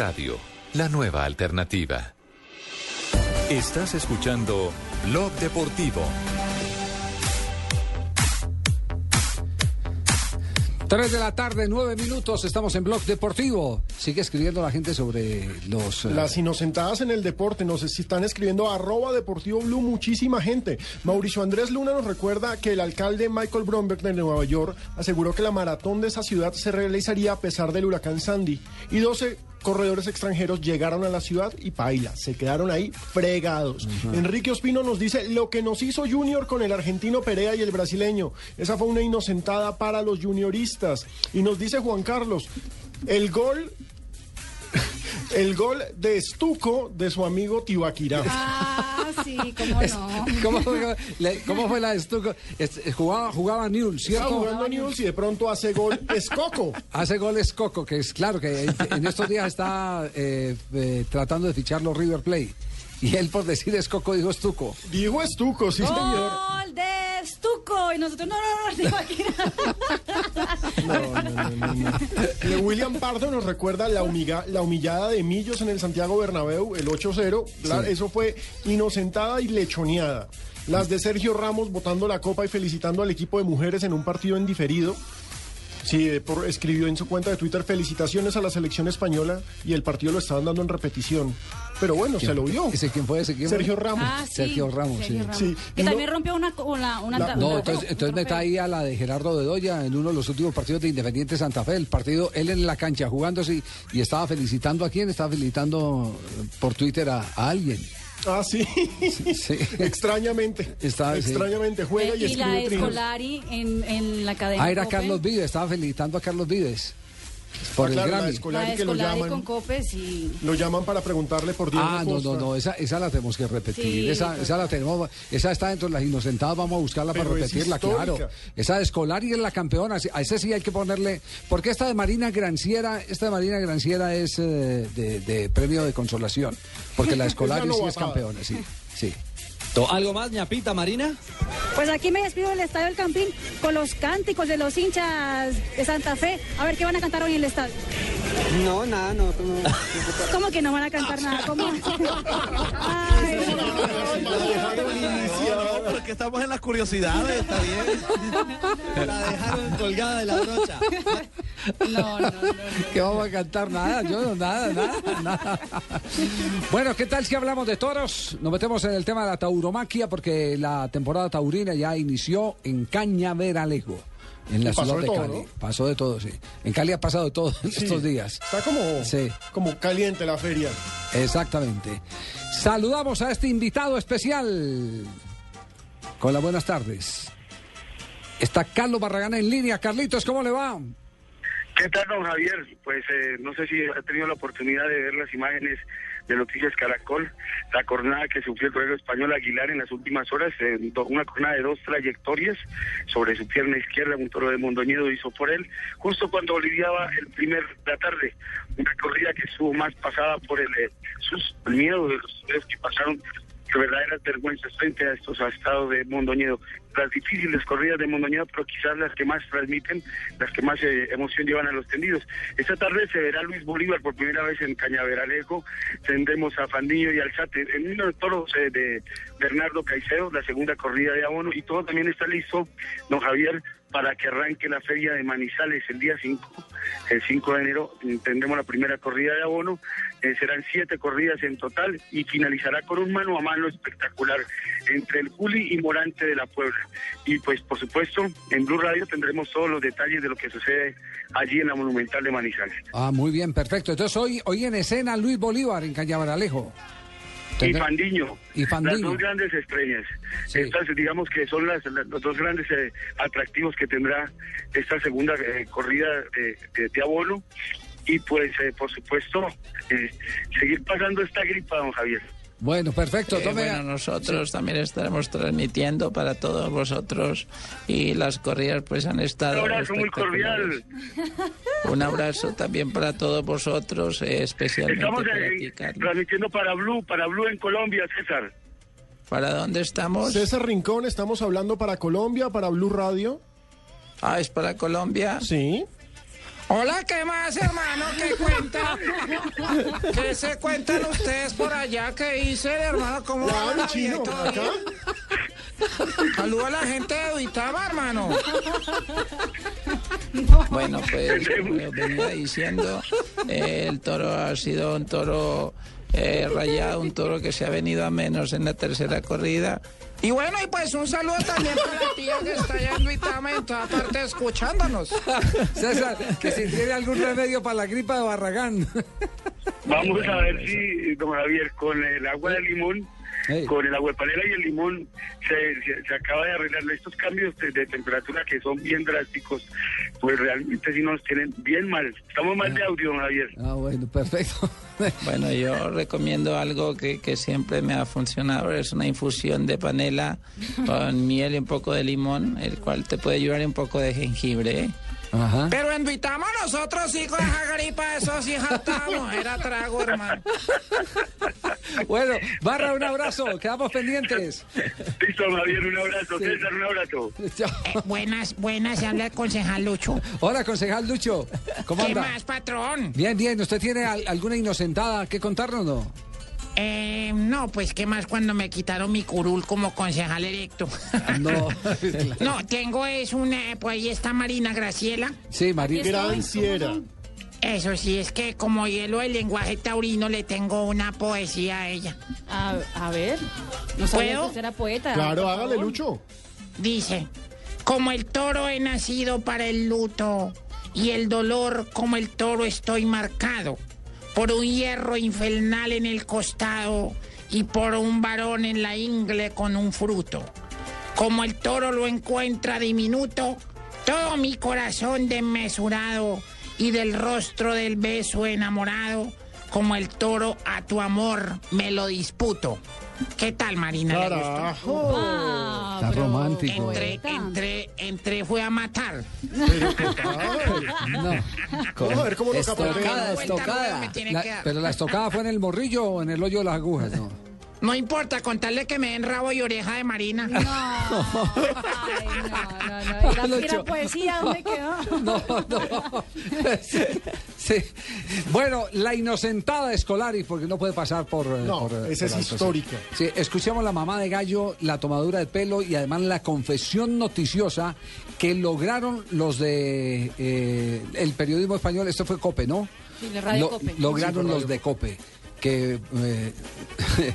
Radio, la nueva alternativa. Estás escuchando Blog Deportivo. Tres de la tarde, nueve minutos, estamos en Blog Deportivo. Sigue escribiendo la gente sobre los... eh, Las inocentadas en el deporte, nos es- están escribiendo arroba deportivo blue muchísima gente. Mauricio Andrés Luna nos recuerda que el alcalde Michael Bromberg de Nueva York aseguró que la maratón de esa ciudad se realizaría a pesar del huracán Sandy. Y 12 corredores extranjeros llegaron a la ciudad y paila, se quedaron ahí fregados. Enrique Ospino nos dice lo que nos hizo Junior con el argentino Perea y el brasileño. Esa fue una inocentada para los junioristas. Y nos dice Juan Carlos, el gol el gol de estuco de su amigo Tibaquirá. Ah, sí, cómo Es- no. ¿Cómo, fue, le- cómo fue la de Stuttgart? Es- jugaba, jugaba Newell, Está ¿cierto? jugando a Newell's y de pronto hace gol Escoco. Hace goles Coco, que es claro que en, en estos días está eh, eh, tratando de ficharlo River Plate. Y él por decir es Coco dijo Estuco. Dijo Estuco, sí señor. Gol de Estuco. Y nosotros, no, no, no, imaginas. Eh, William Pardo nos recuerda la, humiga- la humillada de Millos en el Santiago Bernabéu, el 8-0. La- Sí. Eso fue inocentada y lechoneada. Las de Sergio Ramos botando la copa y felicitando al equipo de mujeres en un partido en diferido. Sí, eh, por- escribió en su cuenta de Twitter felicitaciones a la selección española y el partido lo estaban dando en repetición. Pero bueno, se lo vio. ¿Ese quién fue? ¿Ese quién Sergio? Ramos. Ah, sí, Sergio Ramos, Sergio sí. Ramos. Sí, Que y no- también rompió una, una, una, La- una- No, entonces, entonces meta ahí a la de Gerardo Bedoya en uno de los últimos partidos de Independiente Santa Fe. El partido, él en la cancha jugando así y estaba felicitando a quién, estaba felicitando eh, por Twitter a, a alguien. Ah, sí. Extrañamente. Estaba- sí. Extrañamente juega y, y la escribe trinos. Escolari en, en la cadena. Ah, era. Carlos Vives, estaba felicitando a Carlos Vives por Ah, el claro, la Grammy. Escolari La que lo llaman. con Copes y... Lo llaman para preguntarle por Diego Ah, no, Costa. no, no, esa, esa la tenemos que repetir. Sí, esa, pues. esa la tenemos, esa está dentro de las inocentadas, vamos a buscarla para Pero repetirla, claro. Esa de Escolari es la campeona, a esa sí hay que ponerle, porque esta de Marina Granciera, esta de Marina Granciera es eh, de, de premio de consolación, porque la de Escolari Es la sí es campeona, sí, sí. ¿Algo más, ñapita Marina? Pues aquí me despido del Estadio del Campín con los cánticos de los hinchas de Santa Fe. A ver qué van a cantar hoy en el estadio. No, nada, no. ¿Cómo que no van a cantar nada? ¿Cómo? Ay, No, porque estamos en las curiosidades, está bien. La dejaron colgada de la brocha. no, no, no. ¿Qué vamos a cantar? Nada, yo no, nada, nada, nada. Bueno, ¿qué tal si hablamos de toros? Nos metemos en el tema de la tauromaquia porque la temporada taurina ya inició en Cañaveralejo, en la Pasó ciudad de de todo, Cali. ¿no? Pasó de todo, sí. En Cali ha pasado de todo en Sí. estos días. Está como, Sí. como caliente la feria. Exactamente. Saludamos a este invitado especial. Con las buenas tardes. Está Carlos Barragán en línea. Carlitos, ¿cómo le va? ¿Qué tal, don Javier? Pues eh, no sé si ha tenido la oportunidad de ver las imágenes de Noticias Caracol, la jornada que sufrió el corredor español Aguilar en las últimas horas, eh, do- una jornada de dos trayectorias sobre su pierna izquierda, un toro de Mondoñedo hizo por él, justo cuando lidiaba el primer de la tarde, una corrida que estuvo más pasada por el, eh, sus- el miedo de los que pasaron verdaderas vergüenzas frente a estos estados de Mondoñedo. Las difíciles corridas de Mondoñedo, pero quizás las que más transmiten, las que más eh, emoción llevan a los tendidos. Esta tarde se verá Luis Bolívar por primera vez en Cañaveralejo, tendremos a Fandiño y Alzate, en uno de toros eh, de Bernardo Caicedo, la segunda corrida de abono, y todo también está listo, don Javier, para que arranque la feria de Manizales el día 5, el 5 de enero tendremos la primera corrida de abono, eh, serán siete corridas en total y finalizará con un mano a mano espectacular entre el Juli y Morante de la Puebla. Y pues por supuesto en Blue Radio tendremos todos los detalles de lo que sucede allí en la Monumental de Manizales. Ah, muy bien, perfecto. Entonces hoy, hoy en escena Luis Bolívar en Cañabaralejo. Y Fandiño, Y las dos grandes estrellas. Estas, digamos que son las, las- los dos grandes eh, atractivos que tendrá esta segunda eh, corrida de, de- abono. Y pues, eh, por supuesto, seguir pasando esta gripa, don Javier. Bueno, perfecto. Eh, Tome- bueno, nosotros también estaremos transmitiendo para todos vosotros y las corridas pues han Un estado abrazo muy cordial. Un abrazo también para todos vosotros, eh, especialmente Estamos para eh, ti, Carlos. transmitiendo para Blue, para Blue en Colombia, César. ¿Para dónde estamos? César Rincón, estamos hablando para Colombia, para Blue Radio. Ah, ¿es para Colombia? Sí. Hola, ¿qué más, hermano? ¿Qué cuentan? ¿Qué se cuentan ustedes por allá? ¿Qué dicen, hermano? ¿Cómo va mi la vida y chino, todo acá. bien? Saludo a la gente de Duitama, hermano. Bueno, pues como venía diciendo, eh, el toro ha sido un toro eh, rayado, un toro que se ha venido a menos en la tercera corrida. Y bueno, y pues un saludo también para la tía que está allá en Duitama, en toda parte escuchándonos. César, que si tiene algún remedio para la gripa de Barragán. Vamos a ver si, don Javier, con el agua de limón, con el agua de panela y el limón, se, se- se acaba de arreglar estos cambios de, de temperatura que son bien drásticos, pues realmente sí nos tienen bien mal. Estamos mal de audio, don Javier. Ah, bueno, perfecto. Bueno, yo recomiendo algo que, que siempre me ha funcionado, es una infusión de panela con miel y un poco de limón, el cual te puede ayudar un poco de jengibre. ¿eh? Ajá. Pero en Duitama nosotros sí con esa gripa, eso sí jatamos, era trago, hermano. Bueno, Barra, un abrazo. Quedamos pendientes. Listo, Javier, un abrazo. César, un abrazo. Eh, buenas, buenas, se habla el concejal Lucho. Hola, concejal Lucho. ¿Cómo ¿Qué anda? más, patrón? Bien, bien. ¿Usted tiene al- alguna inocentada que contarnos no? Eh, no, pues qué más cuando me quitaron mi curul como concejal electo. No. No, tengo es una, pues ahí está Marina Graciela. Sí, María. Gran Sierra. Eso sí, es que como hielo del lenguaje taurino le tengo una poesía a ella. A, a ver, no sabía ¿Puedo? que usted era poeta. Claro, hágale. Lucho. Dice, como el toro he nacido para el luto y el dolor como el toro estoy marcado por un hierro infernal en el costado y por un varón en la ingle con un fruto. Como el toro lo encuentra diminuto, todo mi corazón desmesurado y del rostro del beso enamorado, como el toro a tu amor me lo disputo. ¿Qué tal, Marina? ¿Le gustó? Carajo. Ah, Está pero romántico. Entré, poeta. entré, entré, fue a matar. No. Vamos a ver cómo lo Estocada, capea. estocada. Me tiene La- que dar. pero la estocada fue en el morrillo o en el hoyo de las agujas, ¿no? No importa, contarle que me den rabo y oreja de Marina. No, ay, no, no, no. ¿Y la, y la Lucho. poesía dónde quedó? No, no. Sí, sí. Bueno, la inocentada Escolari, porque no puede pasar por. eh, No, por, eh, esa por es histórica. Sí, escuchamos la mamá de gallo, la tomadura de pelo y además la confesión noticiosa que lograron los de eh, el periodismo español. Esto fue Cope, ¿no? Sí, de Radio Cope. Lograron Sí, los de Cope que eh,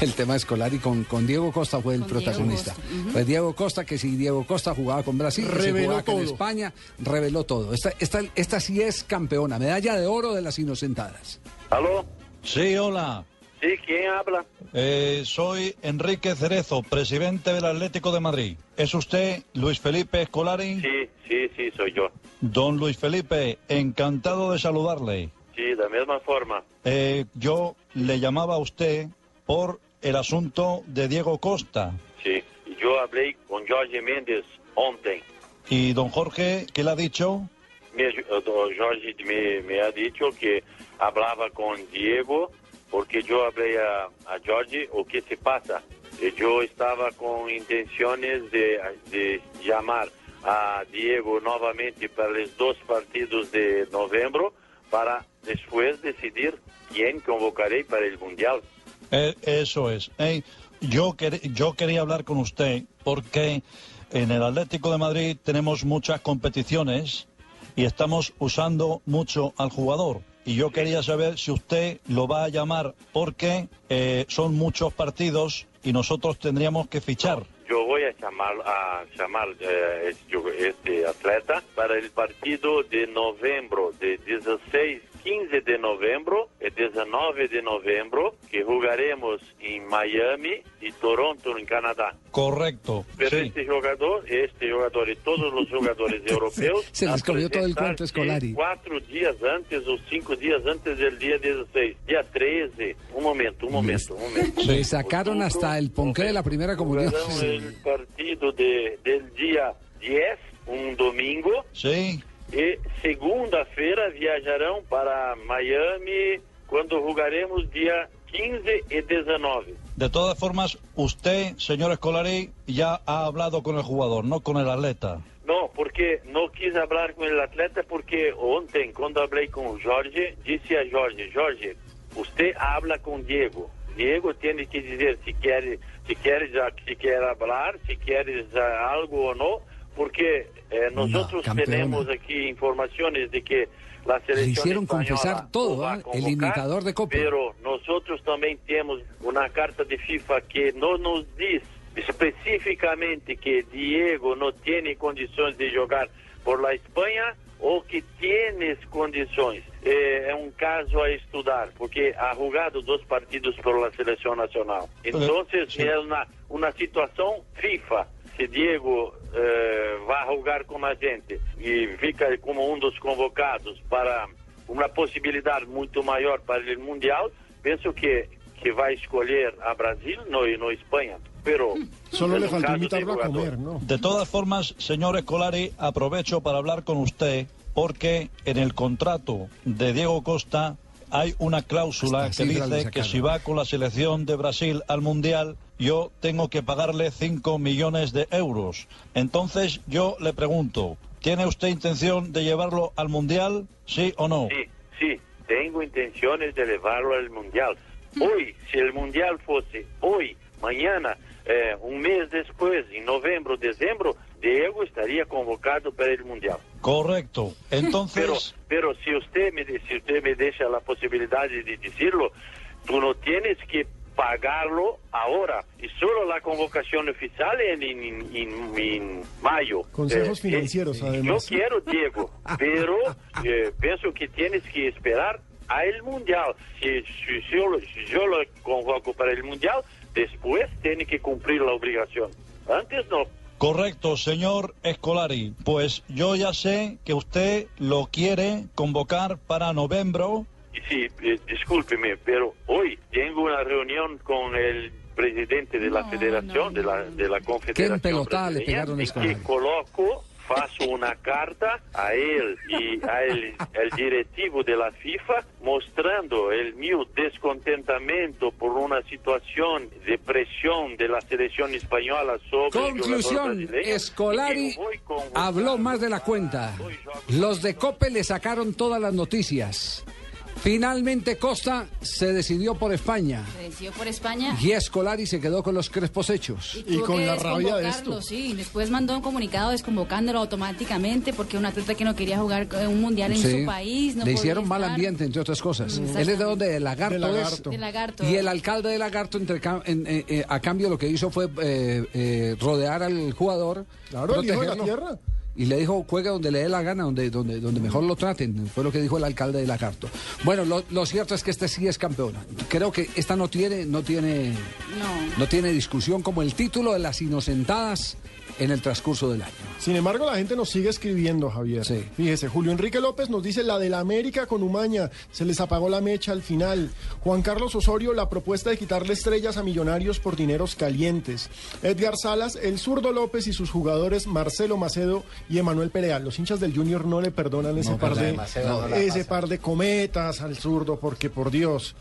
el tema escolar y con, con Diego Costa fue el Con Diego protagonista. Ujú. Pues Diego Costa, que si Diego Costa jugaba con Brasil, Reveló jugaba con. España, reveló todo. Esta, esta, esta sí es campeona, medalla de oro de las inocentadas. ¿Aló? Sí, hola. Sí, Sí, ¿quién habla? Eh, soy Enrique Cerezo, presidente del Atlético de Madrid. ¿Es usted Luis Felipe Escolari? Sí, sí, sí, soy yo. Don Luis Felipe, encantado de saludarle. Sí, de la misma forma. Eh, yo le llamaba a usted por el asunto de Diego Costa. Sí, yo hablé con Jorge Méndez ontem. ¿Y don Jorge qué le ha dicho? Me, eh, Jorge me, me ha dicho que hablaba con Diego porque yo hablé a, a Jorge o qué se pasa. Eh, Yo estaba con intenciones de, de llamar a Diego nuevamente para los dos partidos de noviembre para después decidir quién convocaré para el Mundial. Eh, eso es. Eh, yo, quer- yo quería hablar con usted porque en el Atlético de Madrid tenemos muchas competiciones y estamos usando mucho al jugador. Y yo quería saber si usted lo va a llamar porque eh, son muchos partidos y nosotros tendríamos que fichar. Yo voy a llamar a llamar eh, este, este atleta para el partido de noviembre, de 16, 15 de noviembre y 19 de noviembre, que jugaremos en Miami y Toronto, en Canadá. Correcto. Pero sí. este jugador, este jugador y todos los jugadores europeos Se les comió todo el cuento, Scolari. Cuatro días antes o cinco días antes del día 16, día 13. Un momento, un momento, un momento. Le sacaron hasta el ponqué de la primera comunión. El partido de, del día 10, un domingo. Sí. E segunda-feira viajarão para Miami, quando jogaremos dia 15 e 19. De todas formas, usted, señor Escolari, ya ha hablado con el jugador, no con el atleta. Não, porque não quis falar com o atleta, porque ontem, quando falei com o Jorge, disse a Jorge, Jorge, você habla com Diego. Diego tem que dizer se quer, se quer, já, se quer falar, se quer já algo ou não, porque eh, nós campeona. temos aqui informações de que a Le seleção hicieron confesar todo, ¿ah? el imitador de Copa. Pero nosotros también tenemos una carta de FIFA que no nos dice específicamente que Diego no tiene condiciones de jugar por la España o que tienes condições. É, é um caso a estudar, porque ha jugado dos partidos por la selección nacional. Entonces, é uma, uma situação FIFA. Se Diego eh, vai jogar com a gente e fica como um dos convocados para uma possibilidade muito maior para o Mundial, penso que, que vai escolher a Brasil no, no Espanha. Pero, Solo en le faltó de invitarlo a comer, ¿no? De todas formas, señor Escolari, aprovecho para hablar con usted porque en el contrato de Diego Costa hay una cláusula Hasta que dice que si va con la selección de Brasil al Mundial, yo tengo que pagarle 5 millones de euros. Entonces yo le pregunto, ¿tiene usted intención de llevarlo al Mundial? ¿Sí o no? Sí, sí, tengo intenciones de llevarlo al Mundial. Hoy, si el Mundial fuese hoy, mañana, eh, un mes después, en noviembre, diciembre, Diego estaría convocado para el Mundial. Correcto. Entonces... Pero, pero si usted me de- si usted me deja la posibilidad de decirlo, tú no tienes que pagarlo ahora y solo la convocación oficial en, en, en- en- en mayo. Consejos Eh, financieros, eh, además. Yo quiero Diego, pero eh, pienso que tienes que esperar a el mundial. Si, si- si yo, yo lo convoco para el mundial, después tiene que cumplir la obligación. Antes no. Correcto, señor Escolari. Pues yo ya sé que usted lo quiere convocar para noviembre. Y Sí, eh, discúlpeme, pero hoy tengo una reunión con el presidente de la federación, de la, de la Qué confederación empelotada le pegaron que coloco, faço una carta a él y al el directivo de la FIFA mostrando el mío descontentamiento por una situación de presión de la selección española sobre Conclusión, Escolari voy con- habló más de la cuenta. Los de Cope le sacaron todas las noticias. Finalmente Costa se decidió por España. Se decidió por España. Y Escolari se quedó con los crespos hechos. tuvo que desconvocarlo, Sí, después mandó un comunicado desconvocándolo automáticamente porque un atleta que no quería jugar un mundial en Sí. su país. No le hicieron mal ambiente, entre otras cosas. Mm, Él es de donde, de Lagarto, De Lagarto. es. De Lagarto. Y el alcalde de Lagarto, entre ca- en- eh, eh, a cambio, lo que hizo fue eh, eh, rodear al jugador. Claro, el hijo de la protegerlo. tierra. Y le dijo juegue donde le dé la gana, donde, donde, donde mejor lo traten. Fue lo que dijo el alcalde de Lagarto. Bueno, lo, lo cierto es que este sí es campeona. Creo que esta no tiene, no tiene, No. no tiene discusión como el título de las inocentadas en el transcurso del año. Sin embargo, la gente nos sigue escribiendo, Javier. Fíjese, Julio Enrique López nos dice la de la América con Umaña. Se les apagó la mecha al final. Juan Carlos Osorio, la propuesta de quitarle estrellas a millonarios por dineros calientes. Edgar Salas, el zurdo López y sus jugadores Marcelo Macedo y Emanuel Perea. Los hinchas del Junior no le perdonan ese, No, par, de, de Macedo no ese par de cometas al zurdo, porque por Dios.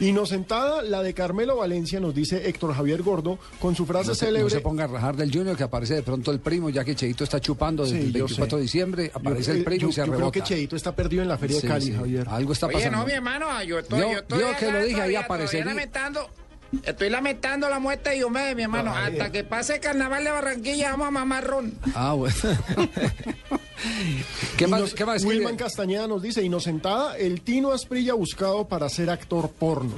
Inocentada, la de Carmelo Valencia, nos dice Héctor Javier Gordo, con su frase No se, célebre. no se ponga a rajar del Junior que aparece de pronto el primo, ya que Cheito está chupando desde Sí, el yo 24 de diciembre, aparece Yo- el primo yo- y se yo creo rebota. que Cheito está perdido en la Feria Sí, de Cali, sí. Javier. Algo está Oye, pasando. no, mi hermano, yo estoy, yo estoy acá que lo dije, ahí todavía- aparecería. todavía lamentando, estoy lamentando la muerte de Diomedes, mi hermano. Ay, Hasta ay. que pase el carnaval de Barranquilla, vamos a mamar ron. Ah, bueno. ¿Qué más, Inos- qué más Wilman? Castañeda nos dice, inocentada, el Tino Asprilla buscado para ser actor porno.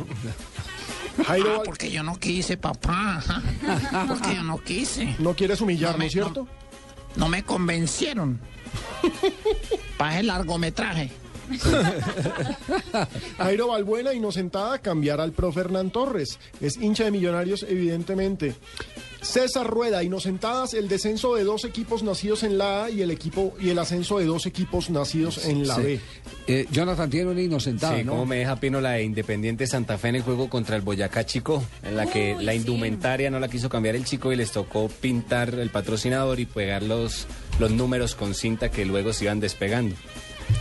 Jairo, Ah, porque yo no quise, papá. Porque yo no quise. no quieres humillar, No ¿no cierto? No me convencieron. Para el largometraje. Jairo Balbuena, inocentada, cambiar al pro Fernán Torres. Es hincha de millonarios, evidentemente. César Rueda, inocentadas, el descenso de dos equipos nacidos en la A y el equipo y el ascenso de dos equipos nacidos en la Sí. B. Eh, Jonathan tiene una inocentada, Sí, ¿no? como me deja Pino la de Independiente Santa Fe en el juego contra el Boyacá Chico, en la que la indumentaria no la quiso cambiar el chico y les tocó pintar el patrocinador y pegar los, los números con cinta que luego se iban despegando.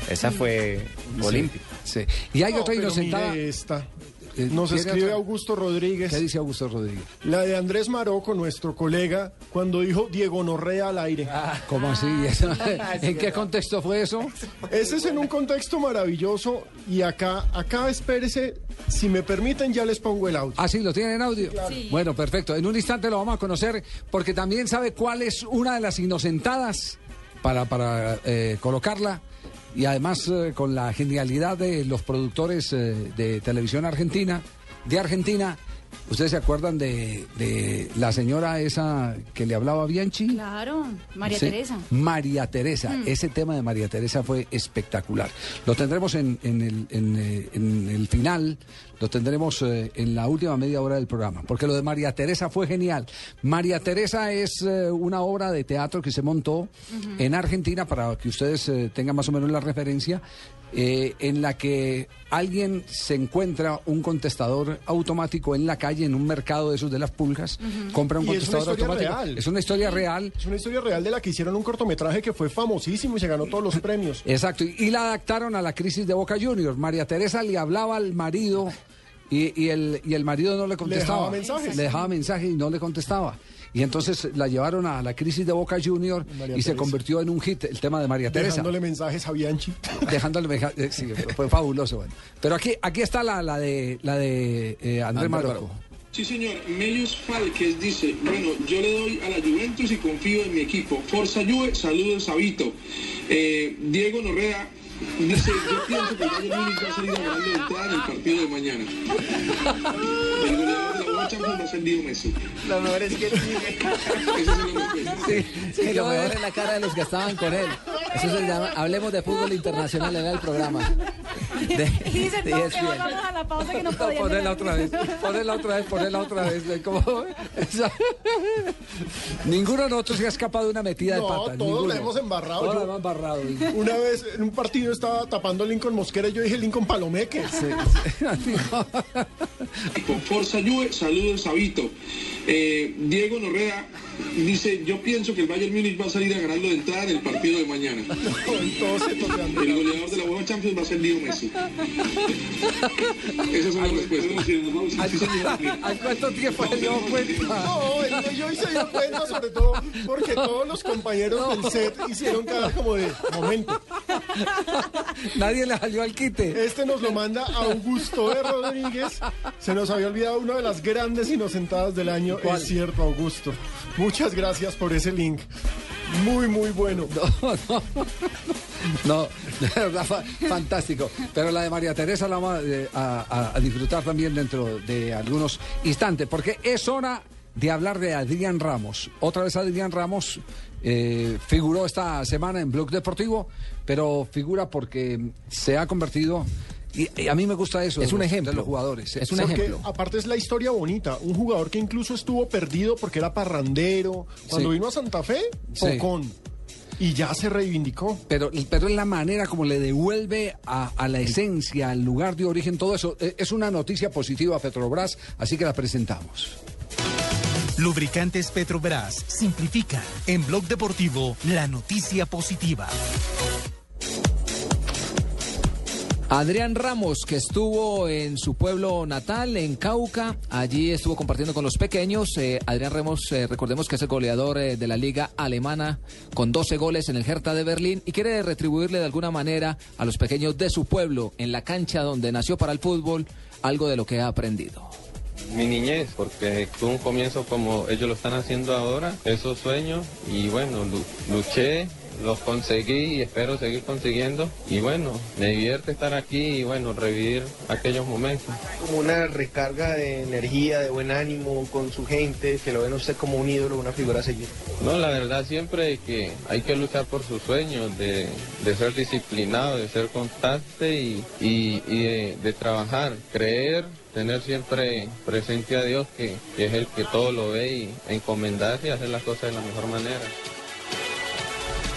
Esa fue Sí, olímpica. Sí. Y hay No, otra inocentada. esta. Eh, Nos ¿tiene escribe otra? Augusto Rodríguez. ¿Qué dice Augusto Rodríguez? La de Andrés Maroco, nuestro colega, cuando dijo Diego Norrea al aire. ¿Cómo así? Eso- ¿En qué contexto fue eso? Ese es en un contexto maravilloso y acá, acá espérese, si me permiten ya les pongo el audio. Ah, sí, lo tienen en audio. Sí. Bueno, perfecto. En un instante lo vamos a conocer porque también sabe cuál es una de las inocentadas para, para eh, colocarla y además eh, con la genialidad de los productores eh, de televisión argentina, de Argentina. ¿Ustedes se acuerdan de, de la señora esa que le hablaba Bianchi? Claro, María Sí, Teresa. María Teresa. Mm. Ese tema de María Teresa fue espectacular. Lo tendremos en, en el, en, eh, en el final, lo tendremos eh, en la última media hora del programa, porque lo de María Teresa fue genial. María Teresa es eh, una obra de teatro que se montó en Argentina, para que ustedes eh, tengan más o menos la referencia, eh, en la que alguien se encuentra un contestador automático en la calle, en un mercado de esos de las pulgas, compra un Y es una contestador automático. real. Es una historia real. Es una historia real de la que hicieron un cortometraje que fue famosísimo y se ganó todos los premios. Exacto, y, y la adaptaron a la crisis de Boca Juniors. María Teresa le hablaba al marido y, y el, y el marido no le contestaba. dejaba mensajes. Le dejaba mensajes y no le contestaba. Y entonces la llevaron a la crisis de Boca Juniors María y se convirtió en un hit el tema de María Teresa. Dejándole mensajes a Bianchi. Dejándole mensajes. eh, sí, fue fabuloso. Bueno. Pero aquí, aquí está la, la de, la de eh, Andrés Marocco. Sí, señor. Melius Falques dice, bueno, yo le doy a la Juventus y confío en mi equipo. Forza Juve, saludos, Sabito. Eh, Diego Norrea dice, yo pienso que el Bayern Múnich va a salir a ganar de entrada en el partido de mañana. De la Messi. Lo mejor es que la respuesta. Sí, lo mejor es la cara de los que estaban con él. Eso se llama Hablemos de Fútbol Internacional, era el programa. De- Y dice, de no, que ESPN. volvamos a la pausa que no No, ponela otra vez, ponela otra vez, ponela otra vez. como- esa- Ninguno de nosotros se ha escapado de una metida de No, pata. todos ninguno. la hemos embarrado. Todos la Yo- hemos embarrado. Una vez en un partido estaba tapando Lincoln Mosquera y yo dije Lincoln Palomeque. Con Forza Juve, saludos, Sabito. Eh, Diego Norrea dice, yo pienso que el Bayern Múnich va a salir a ganarlo de entrada en el partido de mañana. El goleador de la UEFA Champions va a ser Leo Messi. Las respuestas. Sí, señor. ¿Al cuánto tiempo se dio cuenta? No, yo se dio cuenta sobre todo porque todos los compañeros del set hicieron cara como de momento. Nadie le salió al quite. Este nos lo manda Augusto de Rodríguez. Se nos había olvidado una de las grandes inocentadas del año. ¿Cuál? Es cierto, Augusto. Muchas gracias por ese link. Muy, muy bueno. No, no, no, fantástico. Pero la de María Teresa la vamos a, eh, a- a disfrutar también dentro de algunos instantes, porque es hora de hablar de Adrián Ramos. Otra vez Adrián Ramos, eh, figuró esta semana en Blog Deportivo, pero figura porque se ha convertido. Y, y a mí me gusta eso. Es un ejemplo. De los jugadores. Es un Porque ejemplo. aparte es la historia bonita. Un jugador que incluso estuvo perdido porque era parrandero. Cuando Sí. vino a Santa Fe, Sí. pocón. Y ya se reivindicó. Pero, pero es la manera como le devuelve a, a la esencia, al lugar de origen, todo eso. Eh, Es una noticia positiva a Petrobras, así que la presentamos. Lubricantes Petrobras simplifica en Blog Deportivo la noticia positiva. Adrián Ramos, que estuvo en su pueblo natal, en Cauca, allí estuvo compartiendo con los pequeños. Eh, Adrián Ramos, eh, recordemos que es el goleador eh, de la liga alemana con 12 goles en el Hertha de Berlín y quiere retribuirle de alguna manera a los pequeños de su pueblo, en la cancha donde nació para el fútbol, algo de lo que ha aprendido. mi niñez, porque tuve un comienzo como ellos lo están haciendo ahora, esos sueños, y bueno, lu- luché, los conseguí y espero seguir consiguiendo, y bueno, me divierte estar aquí y bueno, revivir aquellos momentos. como una recarga de energía, de buen ánimo con su gente, que lo ven usted como un ídolo, una figura a seguir. No, la verdad siempre que hay que luchar por sus sueños, de, de ser disciplinado, de ser constante y, y- y de, de trabajar, creer, tener siempre presente a Dios, que, que es el que todo lo ve y encomendarse y hacer las cosas de la mejor manera.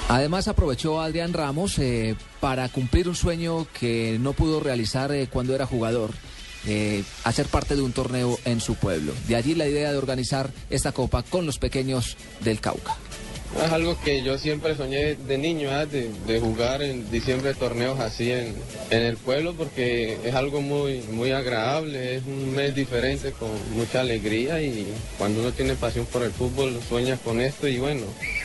Además aprovechó a Adrián Ramos eh, para cumplir un sueño que no pudo realizar eh, cuando era jugador, eh, hacer parte de un torneo en su pueblo. De allí la idea de organizar esta copa con los pequeños del Cauca. Es algo que yo siempre soñé de niño, ¿ah? de, de jugar en diciembre torneos así en, en el pueblo, porque es algo muy, muy agradable, es un mes diferente con mucha alegría y cuando uno tiene pasión por el fútbol sueña con esto y bueno,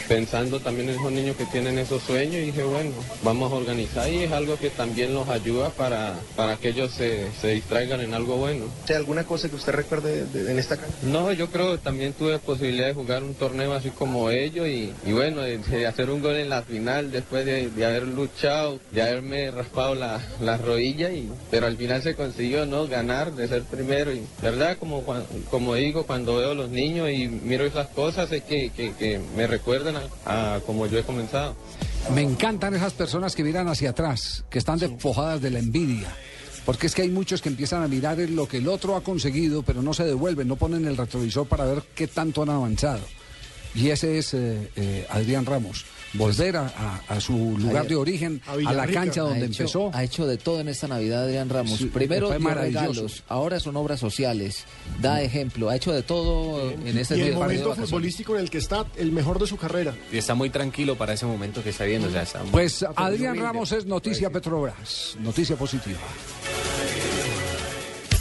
pensando también en esos niños que tienen esos sueños, y dije bueno, vamos a organizar y es algo que también los ayuda para, para que ellos se, se distraigan en algo bueno. ¿Hay alguna cosa que usted recuerde de- de- en esta cancha? No, yo creo que también tuve posibilidad de jugar un torneo así como ellos y, y bueno, de, de hacer un gol en la final después de, de haber luchado, de haberme raspado la, la rodilla, y, pero al final se consiguió no ganar, de ser primero y verdad, como, como digo, cuando veo a los niños y miro esas cosas es que, que, que me recuerdan a, a como yo he comenzado. Me encantan esas personas que miran hacia atrás, que están despojadas de la envidia. Porque es que hay muchos que empiezan a mirar en lo que el otro ha conseguido, pero no se devuelven, no ponen el retrovisor para ver qué tanto han avanzado. Y ese es eh, eh, Adrián Ramos. Volver a, a- a su lugar de origen, a, la cancha donde Ha hecho- empezó. Ha hecho de todo en esta Navidad, Adrián Ramos. Sí, Primero dio regalos, ahora son obras sociales. Da ejemplo, ha hecho de todo en este y el momento futbolístico en el que está, el mejor de su carrera. Y está muy tranquilo para ese momento que está viendo. O sea, está muy- Pues Adrián Ramos es noticia Petrobras, noticia positiva.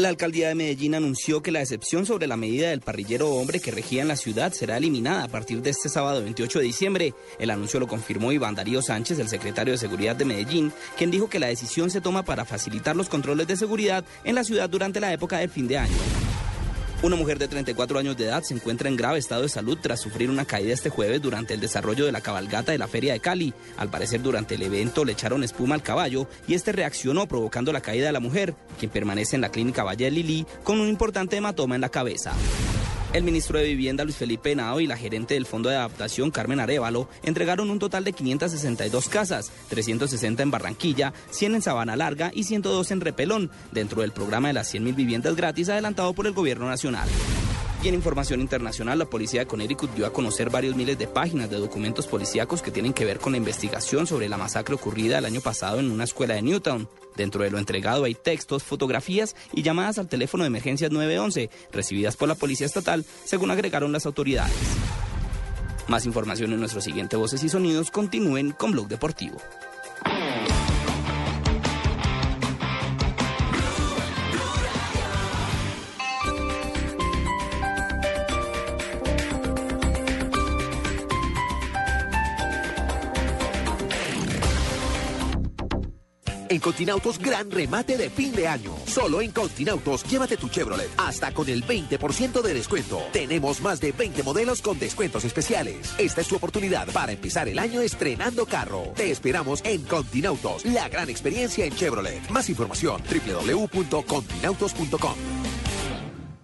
La alcaldía de Medellín anunció que la excepción sobre la medida del parrillero hombre que regía en la ciudad será eliminada a partir de este sábado 28 de diciembre. El anuncio lo confirmó Iván Darío Sánchez, el secretario de Seguridad de Medellín, quien dijo que la decisión se toma para facilitar los controles de seguridad en la ciudad durante la época del fin de año. Una mujer de 34 años de edad se encuentra en grave estado de salud tras sufrir una caída este jueves durante el desarrollo de la cabalgata de la Feria de Cali. Al parecer, durante el evento le echaron espuma al caballo y este reaccionó provocando la caída de la mujer, quien permanece en la clínica Valle de Lili con un importante hematoma en la cabeza. El ministro de Vivienda Luis Felipe Henao y la gerente del Fondo de Adaptación Carmen Arevalo entregaron un total de 562 casas, 360 en Barranquilla, 100 en Sabana Larga y 102 en Repelón, dentro del programa de las 100.000 viviendas gratis adelantado por el gobierno nacional. Y en información internacional, la policía de Connecticut dio a conocer varios miles de páginas de documentos policíacos que tienen que ver con la investigación sobre la masacre ocurrida el año pasado en una escuela de Newtown. Dentro de lo entregado hay textos, fotografías y llamadas al teléfono de emergencias 911, recibidas por la policía estatal, según agregaron las autoridades. Más información en nuestro siguiente Voces y Sonidos. Continúen con Blog Deportivo. En Continautos, gran remate de fin de año. Solo en Continautos, llévate tu Chevrolet hasta con el 20% de descuento. Tenemos más de 20 modelos con descuentos especiales. Esta es tu oportunidad para empezar el año estrenando carro. Te esperamos en Continautos, la gran experiencia en Chevrolet. Más información, www.continautos.com.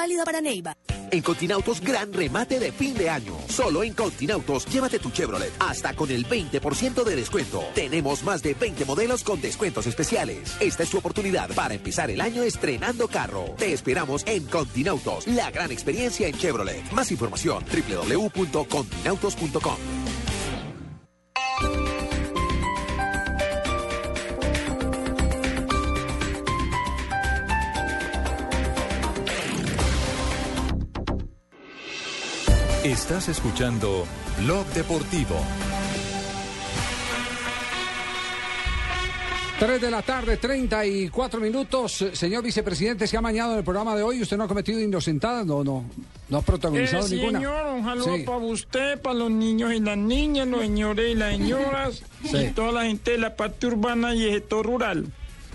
válida para Neiva. En Continautos, gran remate de fin de año. Solo en Continautos, llévate tu Chevrolet hasta con el 20% de descuento. Tenemos más de 20 modelos con descuentos especiales. Esta es tu oportunidad para empezar el año estrenando carro. Te esperamos en Continautos, la gran experiencia en Chevrolet. Más información, www.continautos.com. Estás escuchando Blog Deportivo. 3 de la tarde, 34 minutos. Señor vicepresidente, se ha mañado en el programa de hoy. ¿Usted no ha cometido inocentadas? No, no. No ha protagonizado Eh, ninguna. Señor, un saludo Sí. para usted, para los niños y las niñas, los señores y las señoras, Sí. y toda la gente de la parte urbana y el sector rural.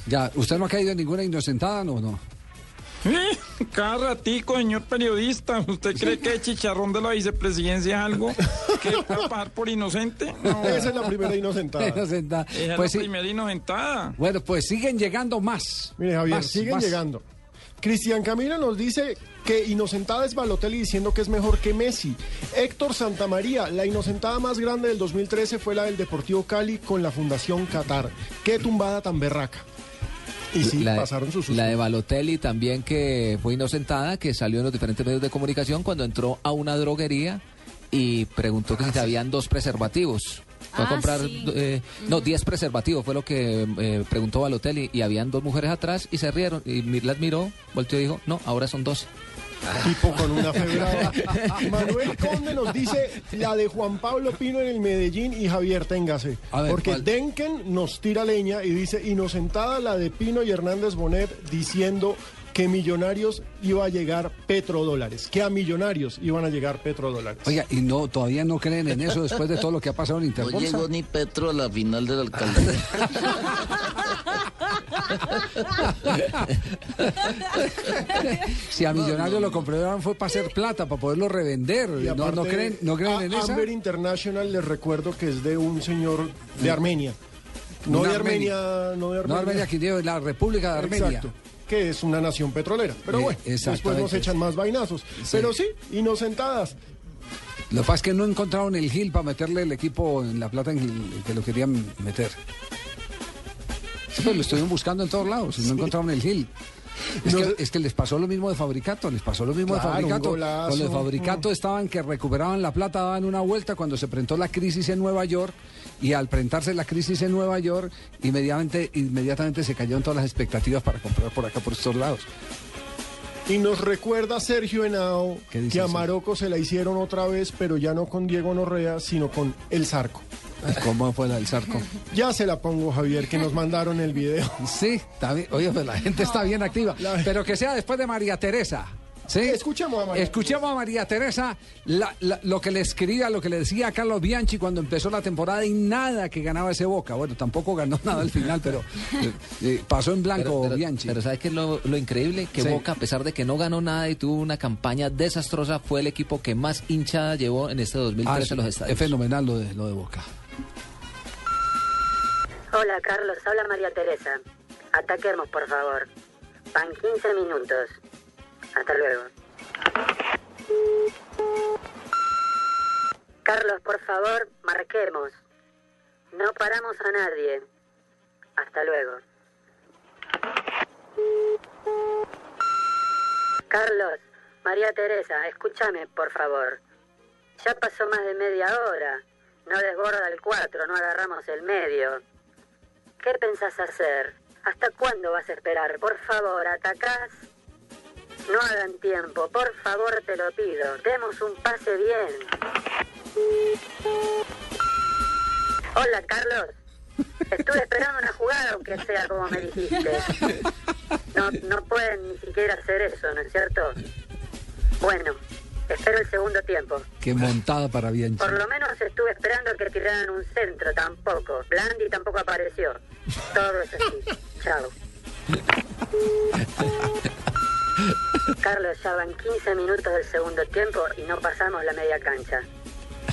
Ya, ¿usted no ha caído en ninguna inocentada? No, no. Cada ratico, señor periodista, ¿usted cree que el chicharrón de la vicepresidencia es algo que puede pasar por inocente? No. Esa es la primera inocentada. Inocentada. Esa es Pues sí. la primera inocentada. Bueno, pues siguen llegando más. Mire, Javier, Más, siguen más. llegando. Cristian Camilo nos dice que inocentada es Balotelli diciendo que es mejor que Messi. Héctor Santamaría, la inocentada más grande del 2013 fue la del Deportivo Cali con la Fundación Qatar. Qué tumbada tan berraca. Y sí, la, de- pasaron sus la de Balotelli también que fue inocentada, que salió en los diferentes medios de comunicación cuando entró a una droguería y preguntó que si habían dos preservativos. Fue a Ah, comprar, sí. eh, no, 10 preservativos fue lo que eh, preguntó Balotelli y habían dos mujeres atrás y se rieron y las miró, volteó y dijo, no, ahora son 12. Tipo con una febrada. Manuel Conde nos dice la de Juan Pablo Pino en el Medellín y Javier Téngase. Ver, porque ¿cuál? Denken nos tira leña y dice inocentada la de Pino y Hernández Bonet diciendo que Millonarios iba a llegar petrodólares, que a Millonarios iban a llegar petrodólares. Oiga, y no, todavía no creen en eso después de todo lo que ha pasado en No Interbolsa. llegó ni Petro a la final de la alcaldía. si a Millonarios lo compraron fue para hacer plata, para poderlo revender. Y No, no creen, no creen a- en esa. Amber International les recuerdo que es de un señor de Armenia. No de Armenia, no de Armenia. No Armenia, aquí de la República de Armenia. Exacto. Que es una nación petrolera. Pero Eh, bueno, después nos echan más vainazos. Pero sí, inocentadas. Lo que pasa es que no encontraron el Gil para meterle el equipo en la plata en Gil, que lo querían meter. Sí, pues lo estuvieron buscando en todos lados y no encontraron el Gil. Es, No que, sé- es que les pasó lo mismo de Fabricato, les pasó lo mismo Claro, de Fabricato. golazo. Con los Fabricato estaban que recuperaban la plata, daban una vuelta cuando se presentó la crisis en Nueva York y al presentarse la crisis en Nueva York, inmediatamente, inmediatamente se cayeron todas las expectativas para comprar por acá, por estos lados. Y nos recuerda Sergio Henao ¿Qué dice que a? Marocco se la hicieron otra vez, pero ya no con Diego Norrea, sino con El Zarco. ¿Cómo fue la del Zarco? Ya se la pongo, Javier, que nos mandaron el video. Sí, está bien. Oye, pues la gente está bien activa. Pero que sea después de María Teresa. ¿Sí? Escuchemos a María Escuchemos a María Teresa la- la- lo que le escribía, lo que le decía a Carlos Bianchi cuando empezó la temporada y nada que ganaba ese Boca. Bueno, tampoco ganó nada al final, pero eh, eh, pasó en blanco Pero, pero- Bianchi. pero ¿sabes qué es lo, lo increíble? Que Sí. Boca, a pesar de que no ganó nada y tuvo una campaña desastrosa, fue el equipo que más hinchada llevó en este 2013 Ah, a los es, estadios. es fenomenal lo de, lo de Boca. Hola Carlos, habla María Teresa. Ataquemos, por favor. Van 15 minutos. Hasta luego. Carlos, por favor, marquemos. No paramos a nadie. Hasta luego. Carlos, María Teresa, escúchame, por favor. Ya pasó más de media hora. No desborda el 4, no agarramos el medio. ¿Qué pensás hacer? ¿Hasta cuándo vas a esperar? Por favor, atacás. No hagan tiempo, por favor te lo pido. Demos un pase bien. Hola, Carlos. Estuve esperando una jugada, aunque sea como me dijiste. No, no pueden ni siquiera hacer eso, ¿no es cierto? Bueno, espero el segundo tiempo. Qué montada para Bianchi. Por lo menos estuve esperando que tiraran un centro, tampoco. Blandi tampoco apareció. Todo es así. Chao. Carlos, ya van 15 minutos del segundo tiempo y no pasamos la media cancha.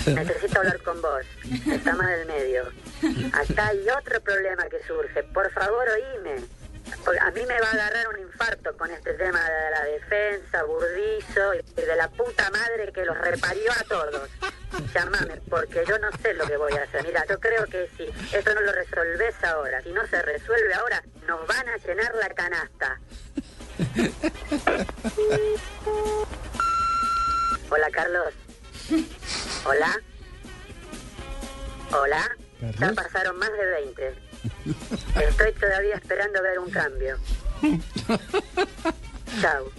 Necesito hablar con vos. Está mal el medio. Acá hay otro problema que surge. Por favor, oíme. A mí me va a agarrar un infarto con este tema de la defensa, burdizo y de la puta madre que los reparió a todos. Llámame, porque yo no sé lo que voy a hacer. Mira, yo creo que si esto no lo resolves ahora, si no se resuelve ahora, nos van a llenar la canasta. Hola, Carlos. Hola. Hola. Ya pasaron más de 20. Estoy todavía esperando ver un cambio. Chao.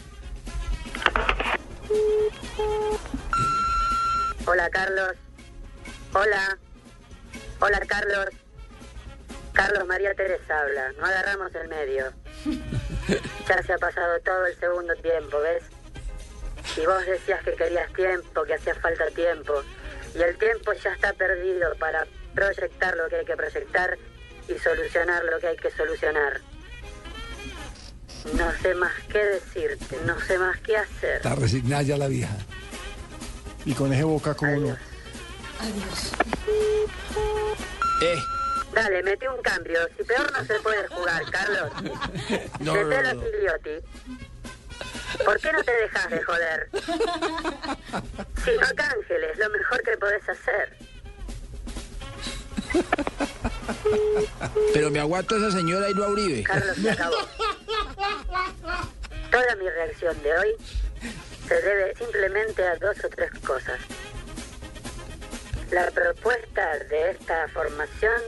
Hola, Carlos. Hola. Hola, Carlos. Carlos María Teresa habla. No agarramos el medio. Ya se ha pasado todo el segundo tiempo, ¿ves? Y vos decías que querías tiempo, que hacía falta tiempo. Y el tiempo ya está perdido para proyectar lo que hay que proyectar y solucionar lo que hay que solucionar. No sé más qué decirte, no sé más qué hacer. Está resignada ya la vieja. Y con ese boca como no. Adiós. Eh. Dale, metí un cambio. Si peor no se puede jugar, Carlos. No, no, no. Gigliotti. ¿Por qué no te dejas de joder? Si no Ángeles, lo mejor que podés hacer. Pero me aguanto a esa señora y no a Uribe. Carlos, se acabó. Toda mi reacción de hoy se debe simplemente a dos o tres cosas. La propuesta de esta formación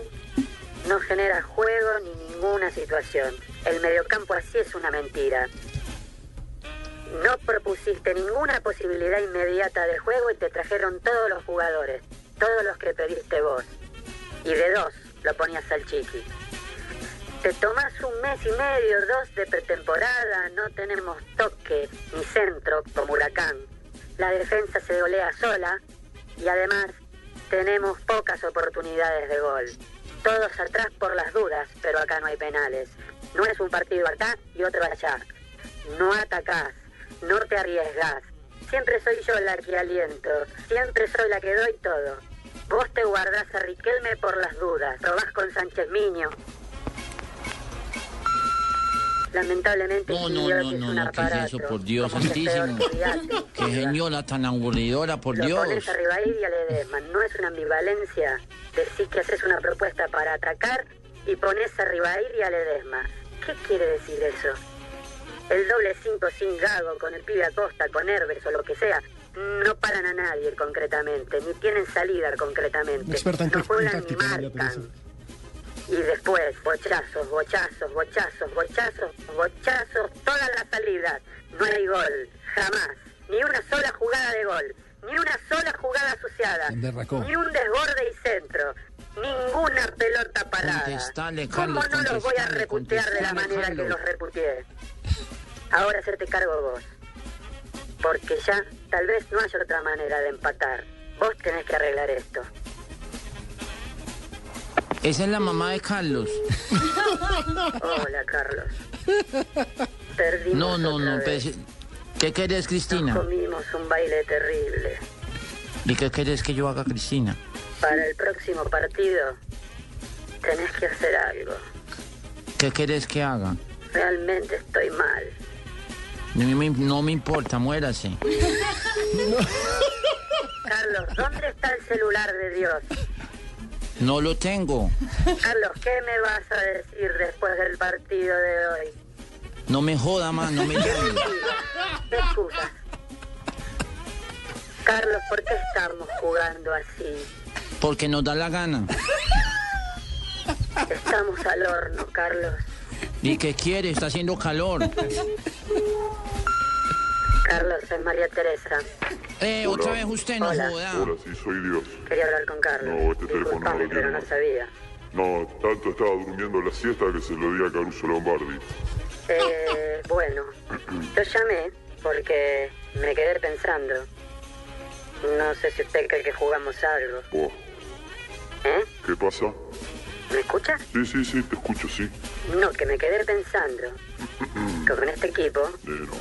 no genera juego ni ninguna situación. El mediocampo así es una mentira. No propusiste ninguna posibilidad inmediata de juego y te trajeron todos los jugadores, todos los que pediste vos. Y de dos lo ponías al chiqui. Te tomás un mes y medio, dos de pretemporada, no tenemos toque ni centro como huracán. La defensa se golea sola y además tenemos pocas oportunidades de gol. Todos atrás por las dudas, pero acá no hay penales. No es un partido acá y otro allá. No atacás, no te arriesgás. Siempre soy yo la que aliento, siempre soy la que doy todo. Vos te guardás a Riquelme por las dudas, probás con Sánchez Miño. Lamentablemente No, no, no, es no, un no, ¿qué es eso? Por Dios santísimo. Qué señora tan aburridora, por Lo Dios. pones arriba y. No es una ambivalencia decir que haces una propuesta para atacar y pones arriba y a Ledesma. ¿Qué quiere decir eso? El doble 5 sin Gago, con el pibe Acosta, con Herbes o lo que sea, no paran a nadie concretamente, ni tienen salida concretamente. Experta en, no juegan ni marcan. Y después, bochazos, bochazos, bochazos, bochazos, bochazos, todas las salidas. No hay gol, jamás. Ni una sola jugada de gol. Ni una sola jugada asociada. Ni un desborde y centro. Ninguna pelota parada. ¿Cómo no los voy a reputear de la manera que los reputeé? Ahora hacerte cargo vos. Porque ya tal vez no haya otra manera de empatar. Vos tenés que arreglar esto. Esa es la mamá de Carlos. Hola, Carlos. Perdimos No, no, otra no. vez. pues, ¿Qué querés, Cristina? Comimos un baile terrible. ¿Y qué querés que yo haga, Cristina? Para el próximo partido tenés que hacer algo. ¿Qué querés que haga? Realmente estoy mal. No me, no me importa, muérase. Carlos, ¿dónde está el celular de Dios? No lo tengo. Carlos, ¿qué me vas a decir después del partido de hoy? No me joda más, no me llame. Carlos, ¿por qué estamos jugando así? Porque nos da la gana. Estamos al horno, Carlos. ¿Y qué quiere? Está haciendo calor. Carlos, es María Teresa. Eh, otra vez usted no Hola. joda. Hola, sí, soy Dios. Quería hablar con Carlos. No, este teléfono no lo pero tiene no sabía. No, tanto estaba durmiendo la siesta que se lo di a Caruso Lombardi. Eh, bueno, yo llamé porque me quedé pensando. No sé si usted cree que jugamos algo. Oh, ¿Eh? ¿Qué pasa? ¿Me escucha? Sí, sí, sí, te escucho, sí. No, que me quedé pensando que con este equipo Eh, no,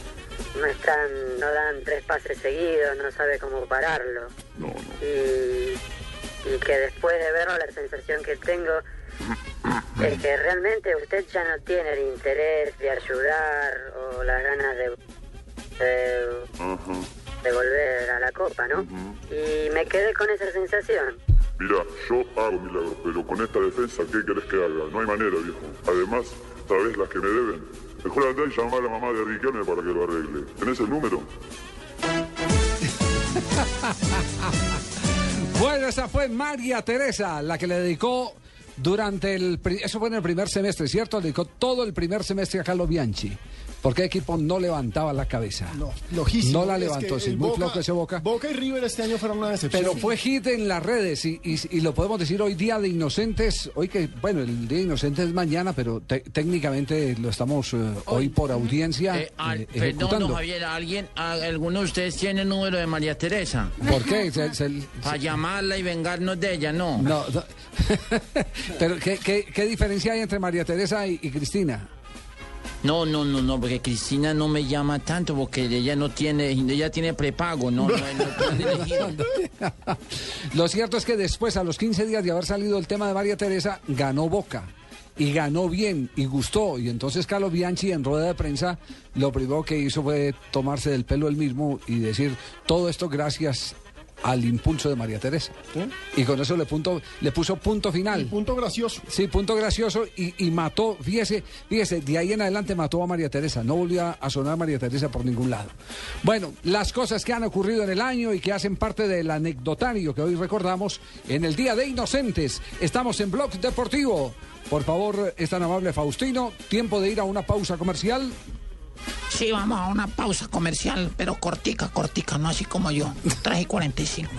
no están, no dan tres pases seguidos, no sabe cómo pararlo. no, no. Y, y que después de verlo la sensación que tengo es que realmente usted ya no tiene el interés de ayudar o las ganas de, de, volver a la copa, ¿no? Y me quedé con esa sensación. Mira, yo hago milagros, pero con esta defensa, ¿qué querés que haga? No hay manera, viejo. Además, ¿sabés las que me deben? Mejor andá y llamar a la mamá de Riquelme para que lo arregle. ¿Tenés el número? Bueno, esa fue María Teresa, la que le dedicó durante el... Eso fue en el primer semestre, ¿cierto? Le dedicó todo el primer semestre a Carlo Bianchi. Porque el equipo no levantaba la cabeza. No, lojísimo. No la Es que levantó, sí, muy Boca- flojo ese Boca. Boca y River este año fueron una decepción. Pero fue hit en las redes y, y- y lo podemos decir hoy día de inocentes. Hoy que, bueno, el día de inocentes es mañana, pero te- técnicamente lo estamos eh, hoy por audiencia Eh, al- eh, perdón, ejecutando. don Javier, ¿alguien, a- ¿alguno de ustedes tiene el número de María Teresa? ¿Por qué? Se- se- Para llamarla y vengarnos de ella, no. No, no. pero ¿qué, qué, qué diferencia hay entre María Teresa y, y Cristina? No, no, no, no, porque Cristina no me llama tanto porque ella no tiene, ella tiene prepago, no, no, no. Lo cierto es que después, a los 15 días de haber salido el tema de María Teresa, ganó Boca. Y ganó bien y gustó. Y entonces Carlos Bianchi en rueda de prensa lo primero que hizo fue tomarse del pelo él mismo y decir todo esto gracias al impulso de María Teresa. Y con eso le, punto, le puso punto final. Y punto gracioso. Sí, punto gracioso y, y mató, fíjese, fíjese, de ahí en adelante mató a María Teresa, no volvió a- a sonar María Teresa por ningún lado. Bueno, las cosas que han ocurrido en el año y que hacen parte del anecdotario que hoy recordamos en el Día de Inocentes. Estamos en Blog Deportivo. Por favor, es tan amable Faustino, tiempo de ir a una pausa comercial. Sí, vamos a una pausa comercial, pero cortica, cortica, no así como yo. 3 y 45.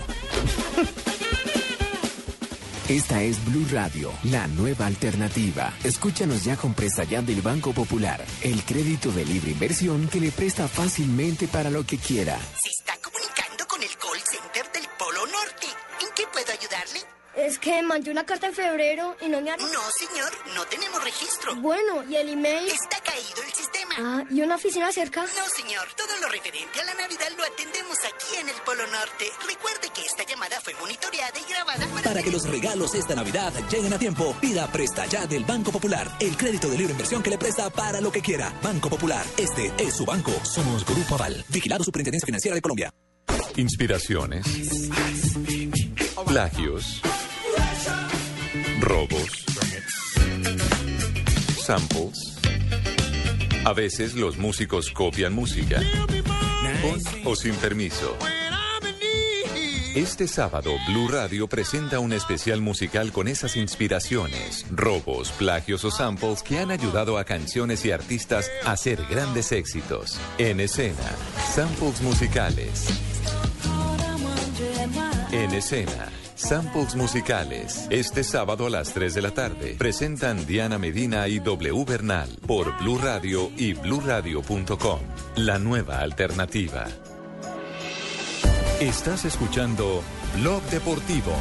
Esta es Blue Radio, la nueva alternativa. Escúchanos ya con Presta Ya del Banco Popular, el crédito de libre inversión que le presta fácilmente para lo que quiera. Se está comunicando con el call center del Polo Norte. ¿En qué puedo ayudarle? Es que mandé una carta en febrero y no me han... No, señor, no tenemos registro. Bueno, ¿y el email? Está caído el sistema. Ah, ¿y una oficina cerca? No, señor, todo lo referente a la Navidad lo atendemos aquí en el Polo Norte. Recuerde que esta llamada fue monitoreada y grabada para... Para que los regalos esta Navidad lleguen a tiempo, pida Presta Ya del Banco Popular, el crédito de libre inversión que le presta para lo que quiera. Banco Popular, este es su banco. Somos Grupo Aval, vigilado Superintendencia Financiera de Colombia. Inspiraciones. Plagios. Robos. Samples. A veces los músicos copian música. Con o sin permiso. Este sábado, Blue Radio presenta un especial musical con esas inspiraciones, robos, plagios o samples que han ayudado a canciones y artistas a hacer grandes éxitos. En escena, samples musicales. En escena, samples musicales. Este sábado a las 3 de la tarde. Presentan Diana Medina y W Bernal por Blue Radio y bluradio.com. La nueva alternativa. Estás escuchando Blog Deportivo.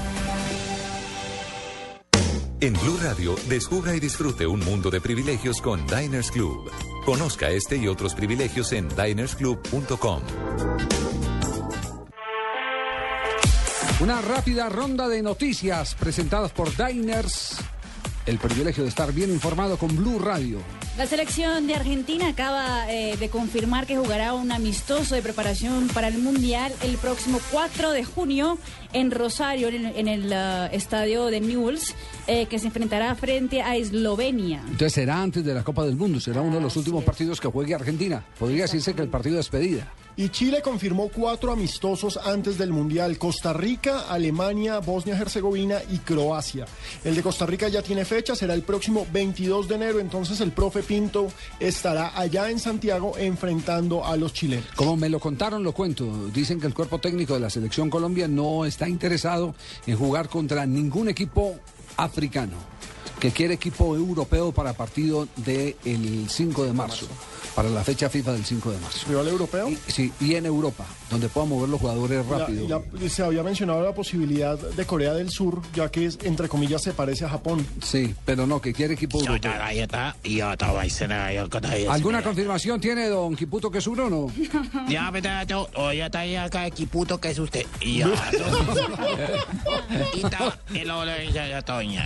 En Blue Radio, descubra y disfrute un mundo de privilegios con Diners Club. Conozca este y otros privilegios en dinersclub.com. Una rápida ronda de noticias presentadas por Diners. El privilegio de estar bien informado con Blue Radio. La selección de Argentina acaba eh, de confirmar que jugará un amistoso de preparación para el Mundial el próximo 4 de junio en Rosario, en, en el uh, estadio de Newell's, eh, que se enfrentará frente a Eslovenia. Entonces será antes de la Copa del Mundo, será uno de los últimos partidos que juegue Argentina. Podría decirse que el partido de despedida. Y Chile confirmó cuatro amistosos antes del Mundial. Costa Rica, Alemania, Bosnia-Herzegovina y Croacia. El de Costa Rica ya tiene fecha, será el próximo 22 de enero. Entonces el profe Pinto estará allá en Santiago enfrentando a los chilenos. Como me lo contaron, lo cuento. Dicen que el cuerpo técnico de la selección Colombia no está interesado en jugar contra ningún equipo africano. Que quiere equipo europeo para partido del 5 de marzo. Para la fecha FIFA del 5 de marzo. ¿Rival europeo? Y, sí, y en Europa, donde puedan mover los jugadores rápido. la- se había mencionado la posibilidad de Corea del Sur, ya que es, entre comillas se parece a Japón. Sí, pero no, que quiere equipo europeo. ¿Alguna confirmación tiene don Kiputo que es uno o no? Ya, pero hoy está ahí acá, equiputo que es usted. Y ya,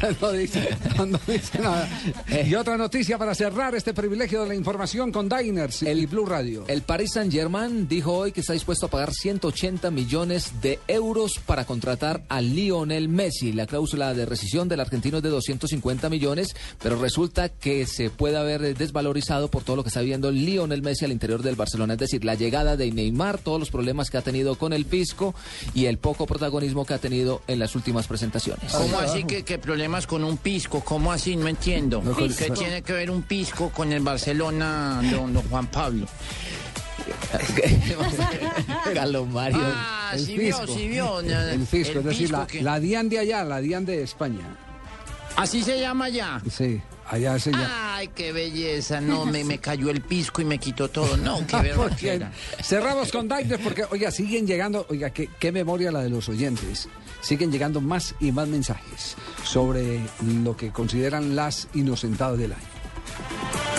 no, dice, no, no dice nada. Y otra noticia para cerrar este privilegio de la información con Diners y Blue Radio. El Paris Saint-Germain dijo hoy que está dispuesto a pagar 180 millones de euros para contratar a Lionel Messi. La cláusula de rescisión del argentino es de 250 millones, pero resulta que se puede haber desvalorizado por todo lo que está viendo Lionel Messi al interior del Barcelona. Es decir, la llegada de Neymar, todos los problemas que ha tenido con el pisco y el poco protagonismo que ha tenido en las últimas presentaciones. ¿Cómo así que, que problemas con un pisco? ¿Cómo así? No entiendo. No, ¿Qué tiene que ver un pisco con el Barcelona, don, don Juan Pablo? Carlos Mario. Ah, sí vio, sí vio. El fisco, es decir, la, pisco que- la DIAN de allá, la DIAN de España. Así se llama ya. Sí, allá se llama. Ay, qué belleza. No, me, me cayó el pisco y me quitó todo. No, qué bien. Cerramos con Diners porque, oiga, siguen llegando, oiga, qué, qué memoria la de los oyentes. Siguen llegando más y más mensajes sobre lo que consideran las inocentadas del año.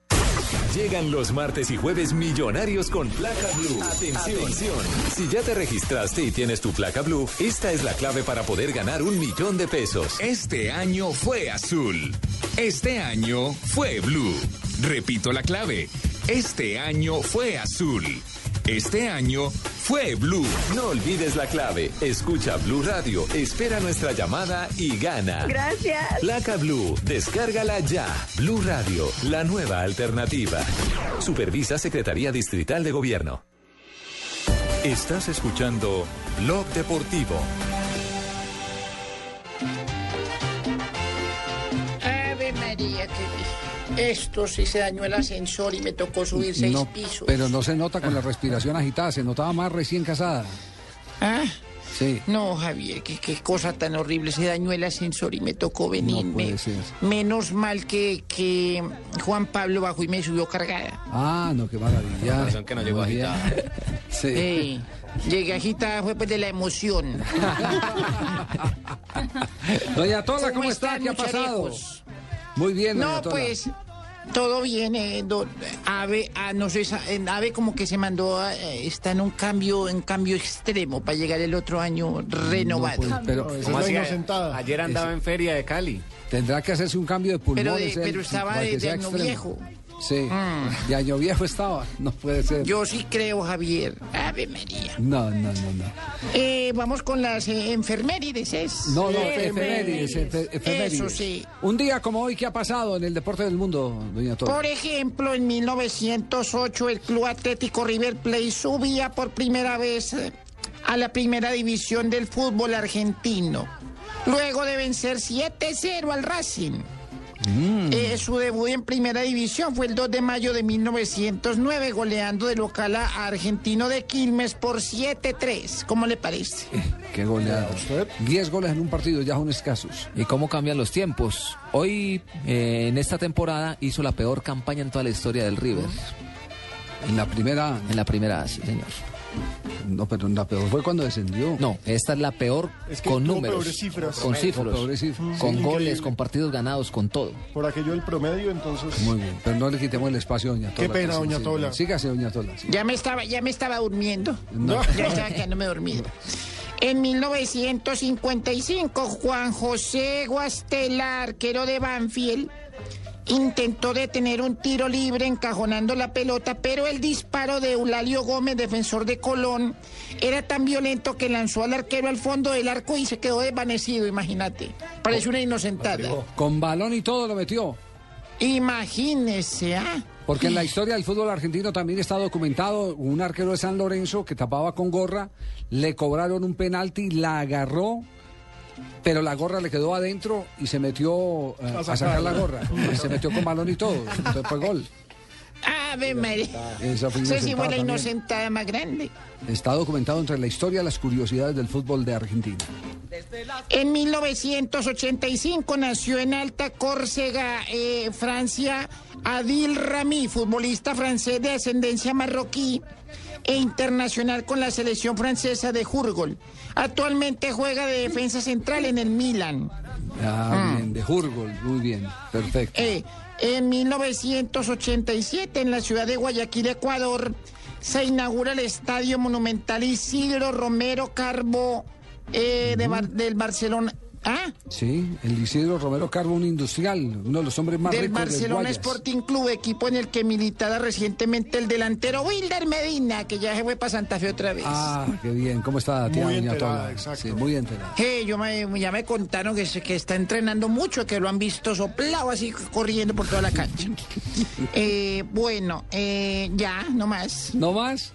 Llegan los martes y jueves millonarios con placa blue. Atención. Si ya te registraste y tienes tu placa blue, esta es la clave para poder ganar un millón de pesos. Este año fue azul. Este año fue blue. Repito la clave. Este año fue azul. Este año fue blue. No olvides la clave. Escucha Blue Radio, espera nuestra llamada y gana. Gracias. Placa Blue, descárgala ya. Blue Radio, la nueva alternativa. Supervisa Secretaría Distrital de Gobierno. Estás escuchando Blog Deportivo. Esto sí se dañó el ascensor y me tocó subir seis No, pisos. pero no se nota con la respiración agitada, se notaba más recién casada. ¿Ah? Sí. No, Javier, qué, qué cosa tan horrible. Se dañó el ascensor y me tocó venir. No puede Me- ser. menos mal que, que Juan Pablo bajó y me subió cargada. Ah, no, qué maravilla. Razón que no llegó agitada. Sí. Sí. Llegué agitada fue pues de la emoción. Doña Tola, ¿cómo, ¿Cómo está? están, ¿Qué ha pasado? Muy bien, doña No, Tola. pues todo bien. eh, don- Ave, ah, no sé, Ave como que se mandó, a- eh, está en un cambio, en cambio extremo para llegar el otro año renovado. pues, pero- Esa ¿Cómo es la así? inocentada. Ayer andaba en feria de Cali. Tendrá que hacerse un cambio de pero, pulmones. de- pero estaba de, de sea año extremo. viejo. Sí. De año viejo estaba. No puede ser. Yo sí creo, Javier. Ave María. No, no, no, no. Eh, vamos con las eh, enfermérides. ¿es? No, no, Efemérides. efemérides, efe- efemérides. Eso sí. Un día como hoy, ¿qué ha pasado en el deporte del mundo, doña Tola? Por ejemplo, en 1908 el Club Atlético River Plate subía por primera vez eh, a la primera división del fútbol argentino, luego de vencer 7-0 al Racing. Eh, su debut en primera división fue el 2 de mayo de 1909, goleando de local a Argentino de Quilmes por 7-3. ¿Cómo le parece? Qué goleada. 10 goles en un partido ya son escasos. ¿Y cómo cambian los tiempos? Hoy, eh, en esta temporada, hizo la peor campaña en toda la historia del River. En la primera. En la primera, sí, señor. No, pero la peor fue cuando descendió. No, esta es la peor Es que con números. peores cifras. Con cifras. Con Sí, goles, increíble. con partidos ganados, con todo. Por aquello del promedio, entonces. Muy bien, pero no le quitemos el espacio a doña Tola. Qué pena, doña sí. Tola. Sígase, doña Tola. sí. Ya me estaba, ya me estaba durmiendo. No. Ya estaba quedándome dormido. En 1955, Juan José Guastela, arquero de Banfield, intentó detener un tiro libre encajonando la pelota, pero el disparo de Eulalio Gómez, defensor de Colón, era tan violento que lanzó al arquero al fondo del arco y se quedó desvanecido, imagínate. Parece una inocentada. Con balón y todo lo metió. Imagínese, ¿ah? Porque en la historia del fútbol argentino también está documentado un arquero de San Lorenzo que tapaba con gorra, le cobraron un penalti, la agarró, pero la gorra le quedó adentro y se metió eh, a, sacar la gorra. Y se metió con balón y todo. Entonces fue gol. Ave María. Esa fue sí fue la inocentada más grande. Está documentado entre la historia las curiosidades del fútbol de Argentina. En 1985 nació en Alta Córcega, eh, Francia, Adil Rami, futbolista francés de ascendencia marroquí e internacional con la selección francesa de Jurgol. Actualmente juega de defensa central en el Milan. Ah, bien, de Jurgol, muy bien, perfecto. Eh, en 1987, en la ciudad de Guayaquil, Ecuador, se inaugura el Estadio Monumental Isidro Romero Carbo eh, de Bar- del Barcelona. ¿Ah? Sí, el Isidro Romero Carbo, un industrial, uno de los hombres más del ricos del Barcelona. Sporting Club, equipo en el que militara recientemente el delantero Wilder Medina, que ya se fue para Santa Fe otra vez. Ah, qué bien, ¿cómo está tía Muy doña enterada, Tola? exacto. Sí, muy enterada. Yo me, ya me contaron que, que está entrenando mucho, que lo han visto soplado así corriendo por toda la cancha. Eh, bueno, eh, ya, no más. ¿No más?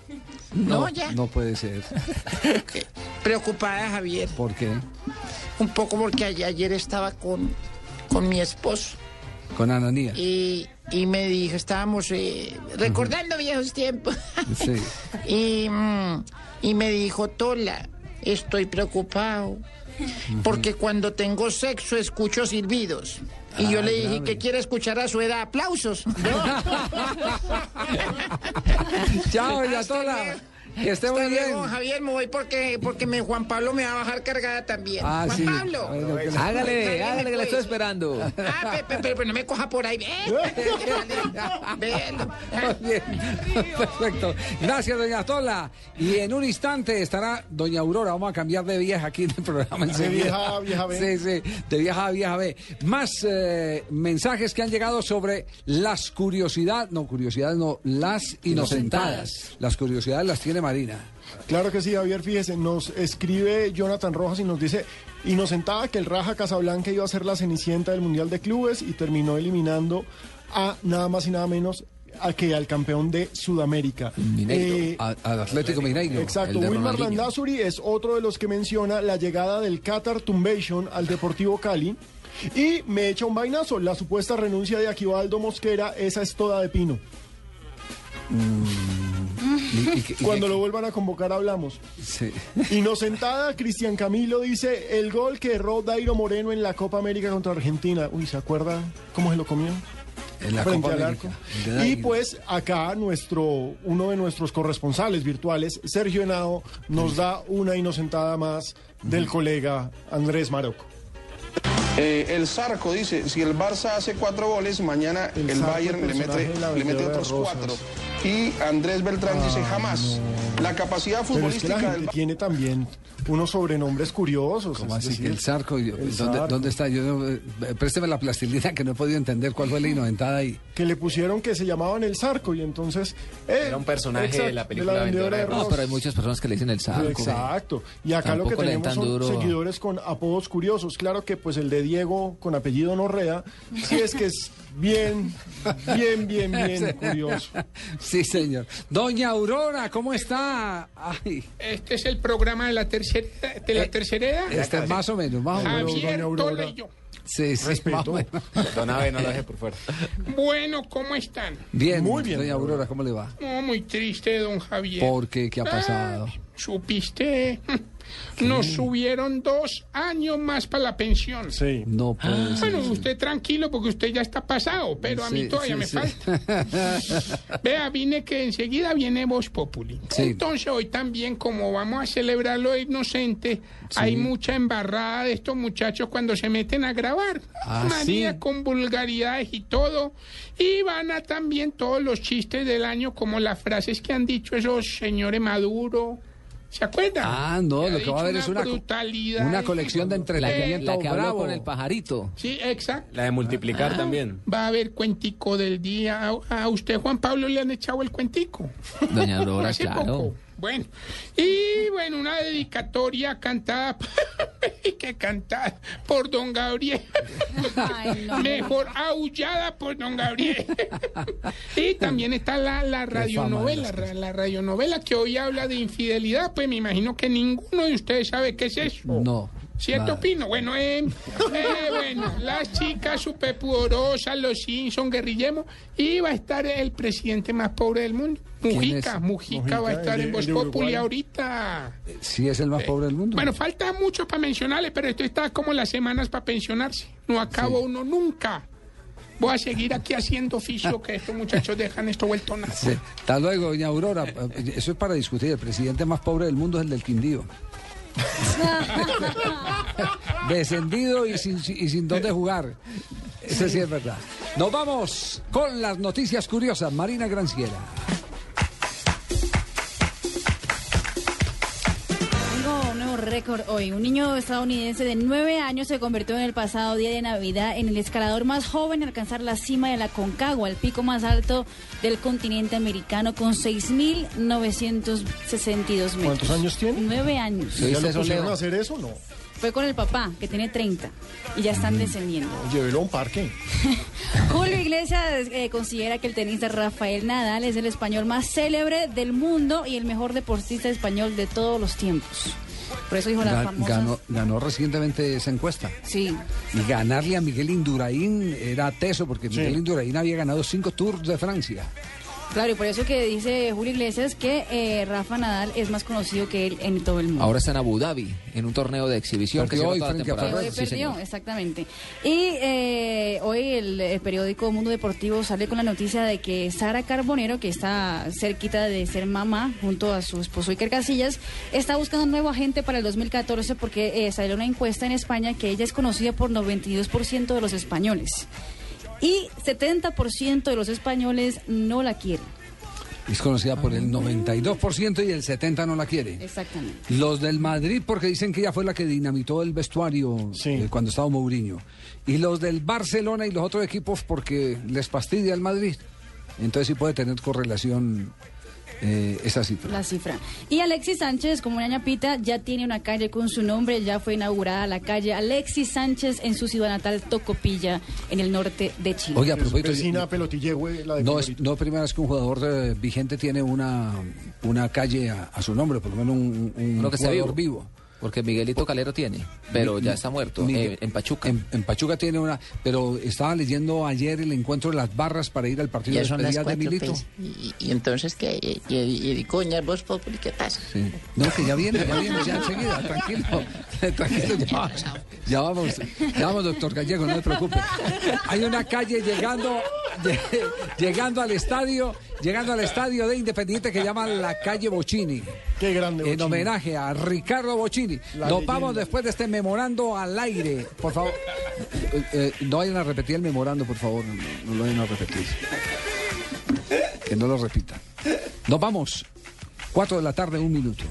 No, ya. No puede ser. Preocupada, Javier. ¿Por qué? Un poco porque ayer estaba con, con mi esposo Con Ananía. y, y me dijo, estábamos eh, recordando viejos tiempos. Sí. y, mm, y me dijo, Tola, estoy preocupado porque cuando tengo sexo escucho silbidos. Y yo le dije, grave. ¿qué quiere escuchar a su edad? Aplausos. Chao, Hasta Tola. Que esté muy bien. luego, Javier, me voy porque, porque me, Juan Pablo me va a bajar cargada también. Ah, Juan sí. Pablo. Que le- Hágale, Hágale, hágale que la pues. estoy esperando. Ah, pe- pe- pero, pero no me coja por ahí. Véalo. Muy bien. Perfecto. Gracias, doña Tola. Y en un instante estará doña Aurora. Vamos a cambiar de vieja aquí en el programa. enseguida. vieja a vieja B. Sí, sí, de vieja a vieja B. Más eh, mensajes que han llegado sobre las curiosidades, no, curiosidades no, las inocentadas. Las curiosidades las tiene Marina. Claro que sí, Javier, fíjese, nos escribe Jonathan Rojas y nos dice, inocentada que el Raja Casablanca iba a ser la cenicienta del Mundial de Clubes y terminó eliminando a nada más y nada menos a que al campeón de Sudamérica. Mineiro, Eh, a- al Atlético Mineiro. Exacto, Wilmar. Landazuri es otro de los que menciona la llegada del Qatar Tumbation al Deportivo Cali. Y me echa un vainazo, la supuesta renuncia de Aquivaldo Mosquera, esa es toda de pino. Y- y- y- Cuando lo vuelvan a convocar hablamos. Sí. Inocentada, Cristian Camilo dice el gol que erró Dairo Moreno en la Copa América contra Argentina. Uy, ¿se acuerda cómo se lo comió? En la Frente Copa al América. arco. El de Y pues acá nuestro, uno de nuestros corresponsales virtuales, Sergio Henao, nos da una inocentada más del colega Andrés Maroco. Eh, el Zarco dice, si el Barça hace cuatro goles, mañana El Bayern le mete, le otros cuatro. Y Andrés Beltrán dice, jamás. La capacidad Pero es que la futbolística del tiene también unos sobrenombres curiosos. ¿Cómo así que decir, el Zarco? Yo- el ¿dónde, Zarco. dónde está? Yo, eh, présteme la plastilina que no he podido entender cuál fue la inoventada ahí. Que le pusieron que se llamaban el Zarco y entonces... eh, Era un personaje exacto, de la película vendedora de No, rosas. pero hay muchas personas que le dicen el Zarco. Exacto. Y acá lo que tenemos son duro. seguidores con apodos curiosos. Claro que pues el de Diego con apellido Norrea, sí es que es bien, bien, bien, bien curioso. Sí, señor. Doña Aurora, ¿cómo está? Ay, Este es el programa de la tercera, de la tercera edad. este es más o menos, más o menos. Javier Tola y yo. Sí, sí, más o menos. Don Abe, no lo deje por fuera. Bueno, ¿cómo están? Bien, Muy bien, Doña Aurora, ¿cómo le va? No, muy triste, don Javier. ¿Por qué? ¿Qué ha pasado? ¿Supiste? Nos subieron dos años más para la pensión. Sí. No puede ser. Bueno, usted tranquilo porque usted ya está pasado, pero a mí Sí, todavía sí, me sí. falta. Vea, vine que enseguida viene Voz Populi. Sí. Entonces hoy también, como vamos a celebrar lo inocente, hay mucha embarrada de estos muchachos cuando se meten a grabar. Ah, con vulgaridades y todo. Y van a también todos los chistes del año, como las frases que han dicho esos señores Maduro. ¿Se acuerdan? Ah, no, lo que va a haber es una, una colección de La, entretenimiento la que habló bravo. con el pajarito. Sí, exacto. La de multiplicar también. Va a haber cuentico del día. A, a usted, Juan Pablo, le han echado el cuentico. Doña Aurora, claro. poco. Bueno, y bueno, una dedicatoria cantada, que cantada por don Gabriel. Ay, no. Mejor aullada por don Gabriel. y también está la, la radionovela, ra- la radionovela que hoy habla de infidelidad. Pues me imagino que ninguno de ustedes sabe qué es eso. No. ¿Cierto. Pino? Bueno, eh, eh, bueno, las chicas superpudorosas, los Simpson, guerrillemos, y va a estar el presidente más pobre del mundo. ¿Quién Mujica? Mujica va a estar en Voz Populi ahorita. Sí, es el más pobre del mundo. Bueno, falta mucho para mencionarle, pero esto está como las semanas para pensionarse. No acaba uno nunca. Voy a seguir aquí haciendo oficio que estos muchachos dejan esto vuelto nada. Sí. Hasta luego, doña Aurora. Eso es para discutir. El presidente más pobre del mundo es el del Quindío. Descendido y sin, dónde jugar. Eso sí es verdad. Nos vamos con las noticias curiosas. Marina Granciera. Récord hoy. Un niño estadounidense de nueve años se convirtió en el pasado día de Navidad en el escalador más joven en alcanzar la cima de la Concagua, el pico más alto del continente americano, con 6.962 metros. ¿Cuántos años tiene? Nueve años. ¿Ya ¿Viste lo pusieron a hacer eso? No. Fue con el papá, que tiene 30, y ya están descendiendo. Llévelo a un parque. Julio Iglesias eh, considera que el tenista Rafael Nadal es el español más célebre del mundo y el mejor deportista español de todos los tiempos. Por eso dijo la famosa. Ganó, ganó recientemente esa encuesta. Sí. Y ganarle a Miguel Indurain era teso, porque Miguel Indurain había ganado cinco Tours de Francia. Claro, y por eso que dice Julio Iglesias que eh, Rafa Nadal es más conocido que él en todo el mundo. Ahora está en Abu Dhabi, en un torneo de exhibición que hoy toda la Que hoy Sí, perdió, señor. exactamente. Y eh, hoy el, el periódico Mundo Deportivo sale con la noticia de que Sara Carbonero, que está cerquita de ser mamá junto a su esposo Iker Casillas, está buscando un nuevo agente para el 2014 porque eh, salió una encuesta en España que ella es conocida por 92% de los españoles. Y 70% de los españoles no la quieren. Es conocida por el 92% y el 70% no la quiere. Exactamente. Los del Madrid porque dicen que ella fue la que dinamitó el vestuario eh, cuando estaba Mourinho. Y los del Barcelona y los otros equipos porque les fastidia el Madrid. Entonces sí puede tener correlación eh, esa cifra. La cifra. Y Alexis Sánchez, como una ñapita, ya tiene una calle con su nombre. Ya fue inaugurada la calle Alexis Sánchez en su ciudad natal, Tocopilla, en el norte de Chile. Oye, a propósito, Vecina Pelotillehue, la de No es no es primera vez que un jugador eh, vigente tiene una, una calle a, a su nombre, por lo menos un, un Uno que sea jugador vivo. vivo. Porque Miguelito Calero tiene, pero Mi- ya está muerto. Eh, en Pachuca. En, en Pachuca tiene una, pero estaba leyendo ayer el encuentro de las barras para ir al partido de despedida de Milito. pues. Y, y entonces, ¿qué? ¿Y, y, y coña, vos, Populi, qué pasa? Sí. No, que ya viene, ya viene, ya enseguida, tranquilo, tranquilo, ya vamos, ya vamos, ya vamos, doctor Gallego, no se preocupe. Hay una calle llegando, lle- llegando al estadio, llegando al estadio de Independiente que llama la calle Bocini. Qué grande. En Bocini. homenaje a Ricardo Bocini. La Nos leyenda. vamos después de este memorando al aire. Por favor, Eh, eh, no vayan a repetir el memorando, por favor. No, no lo vayan a repetir. Que no lo repitan. Nos vamos. 4 de la tarde, un minuto.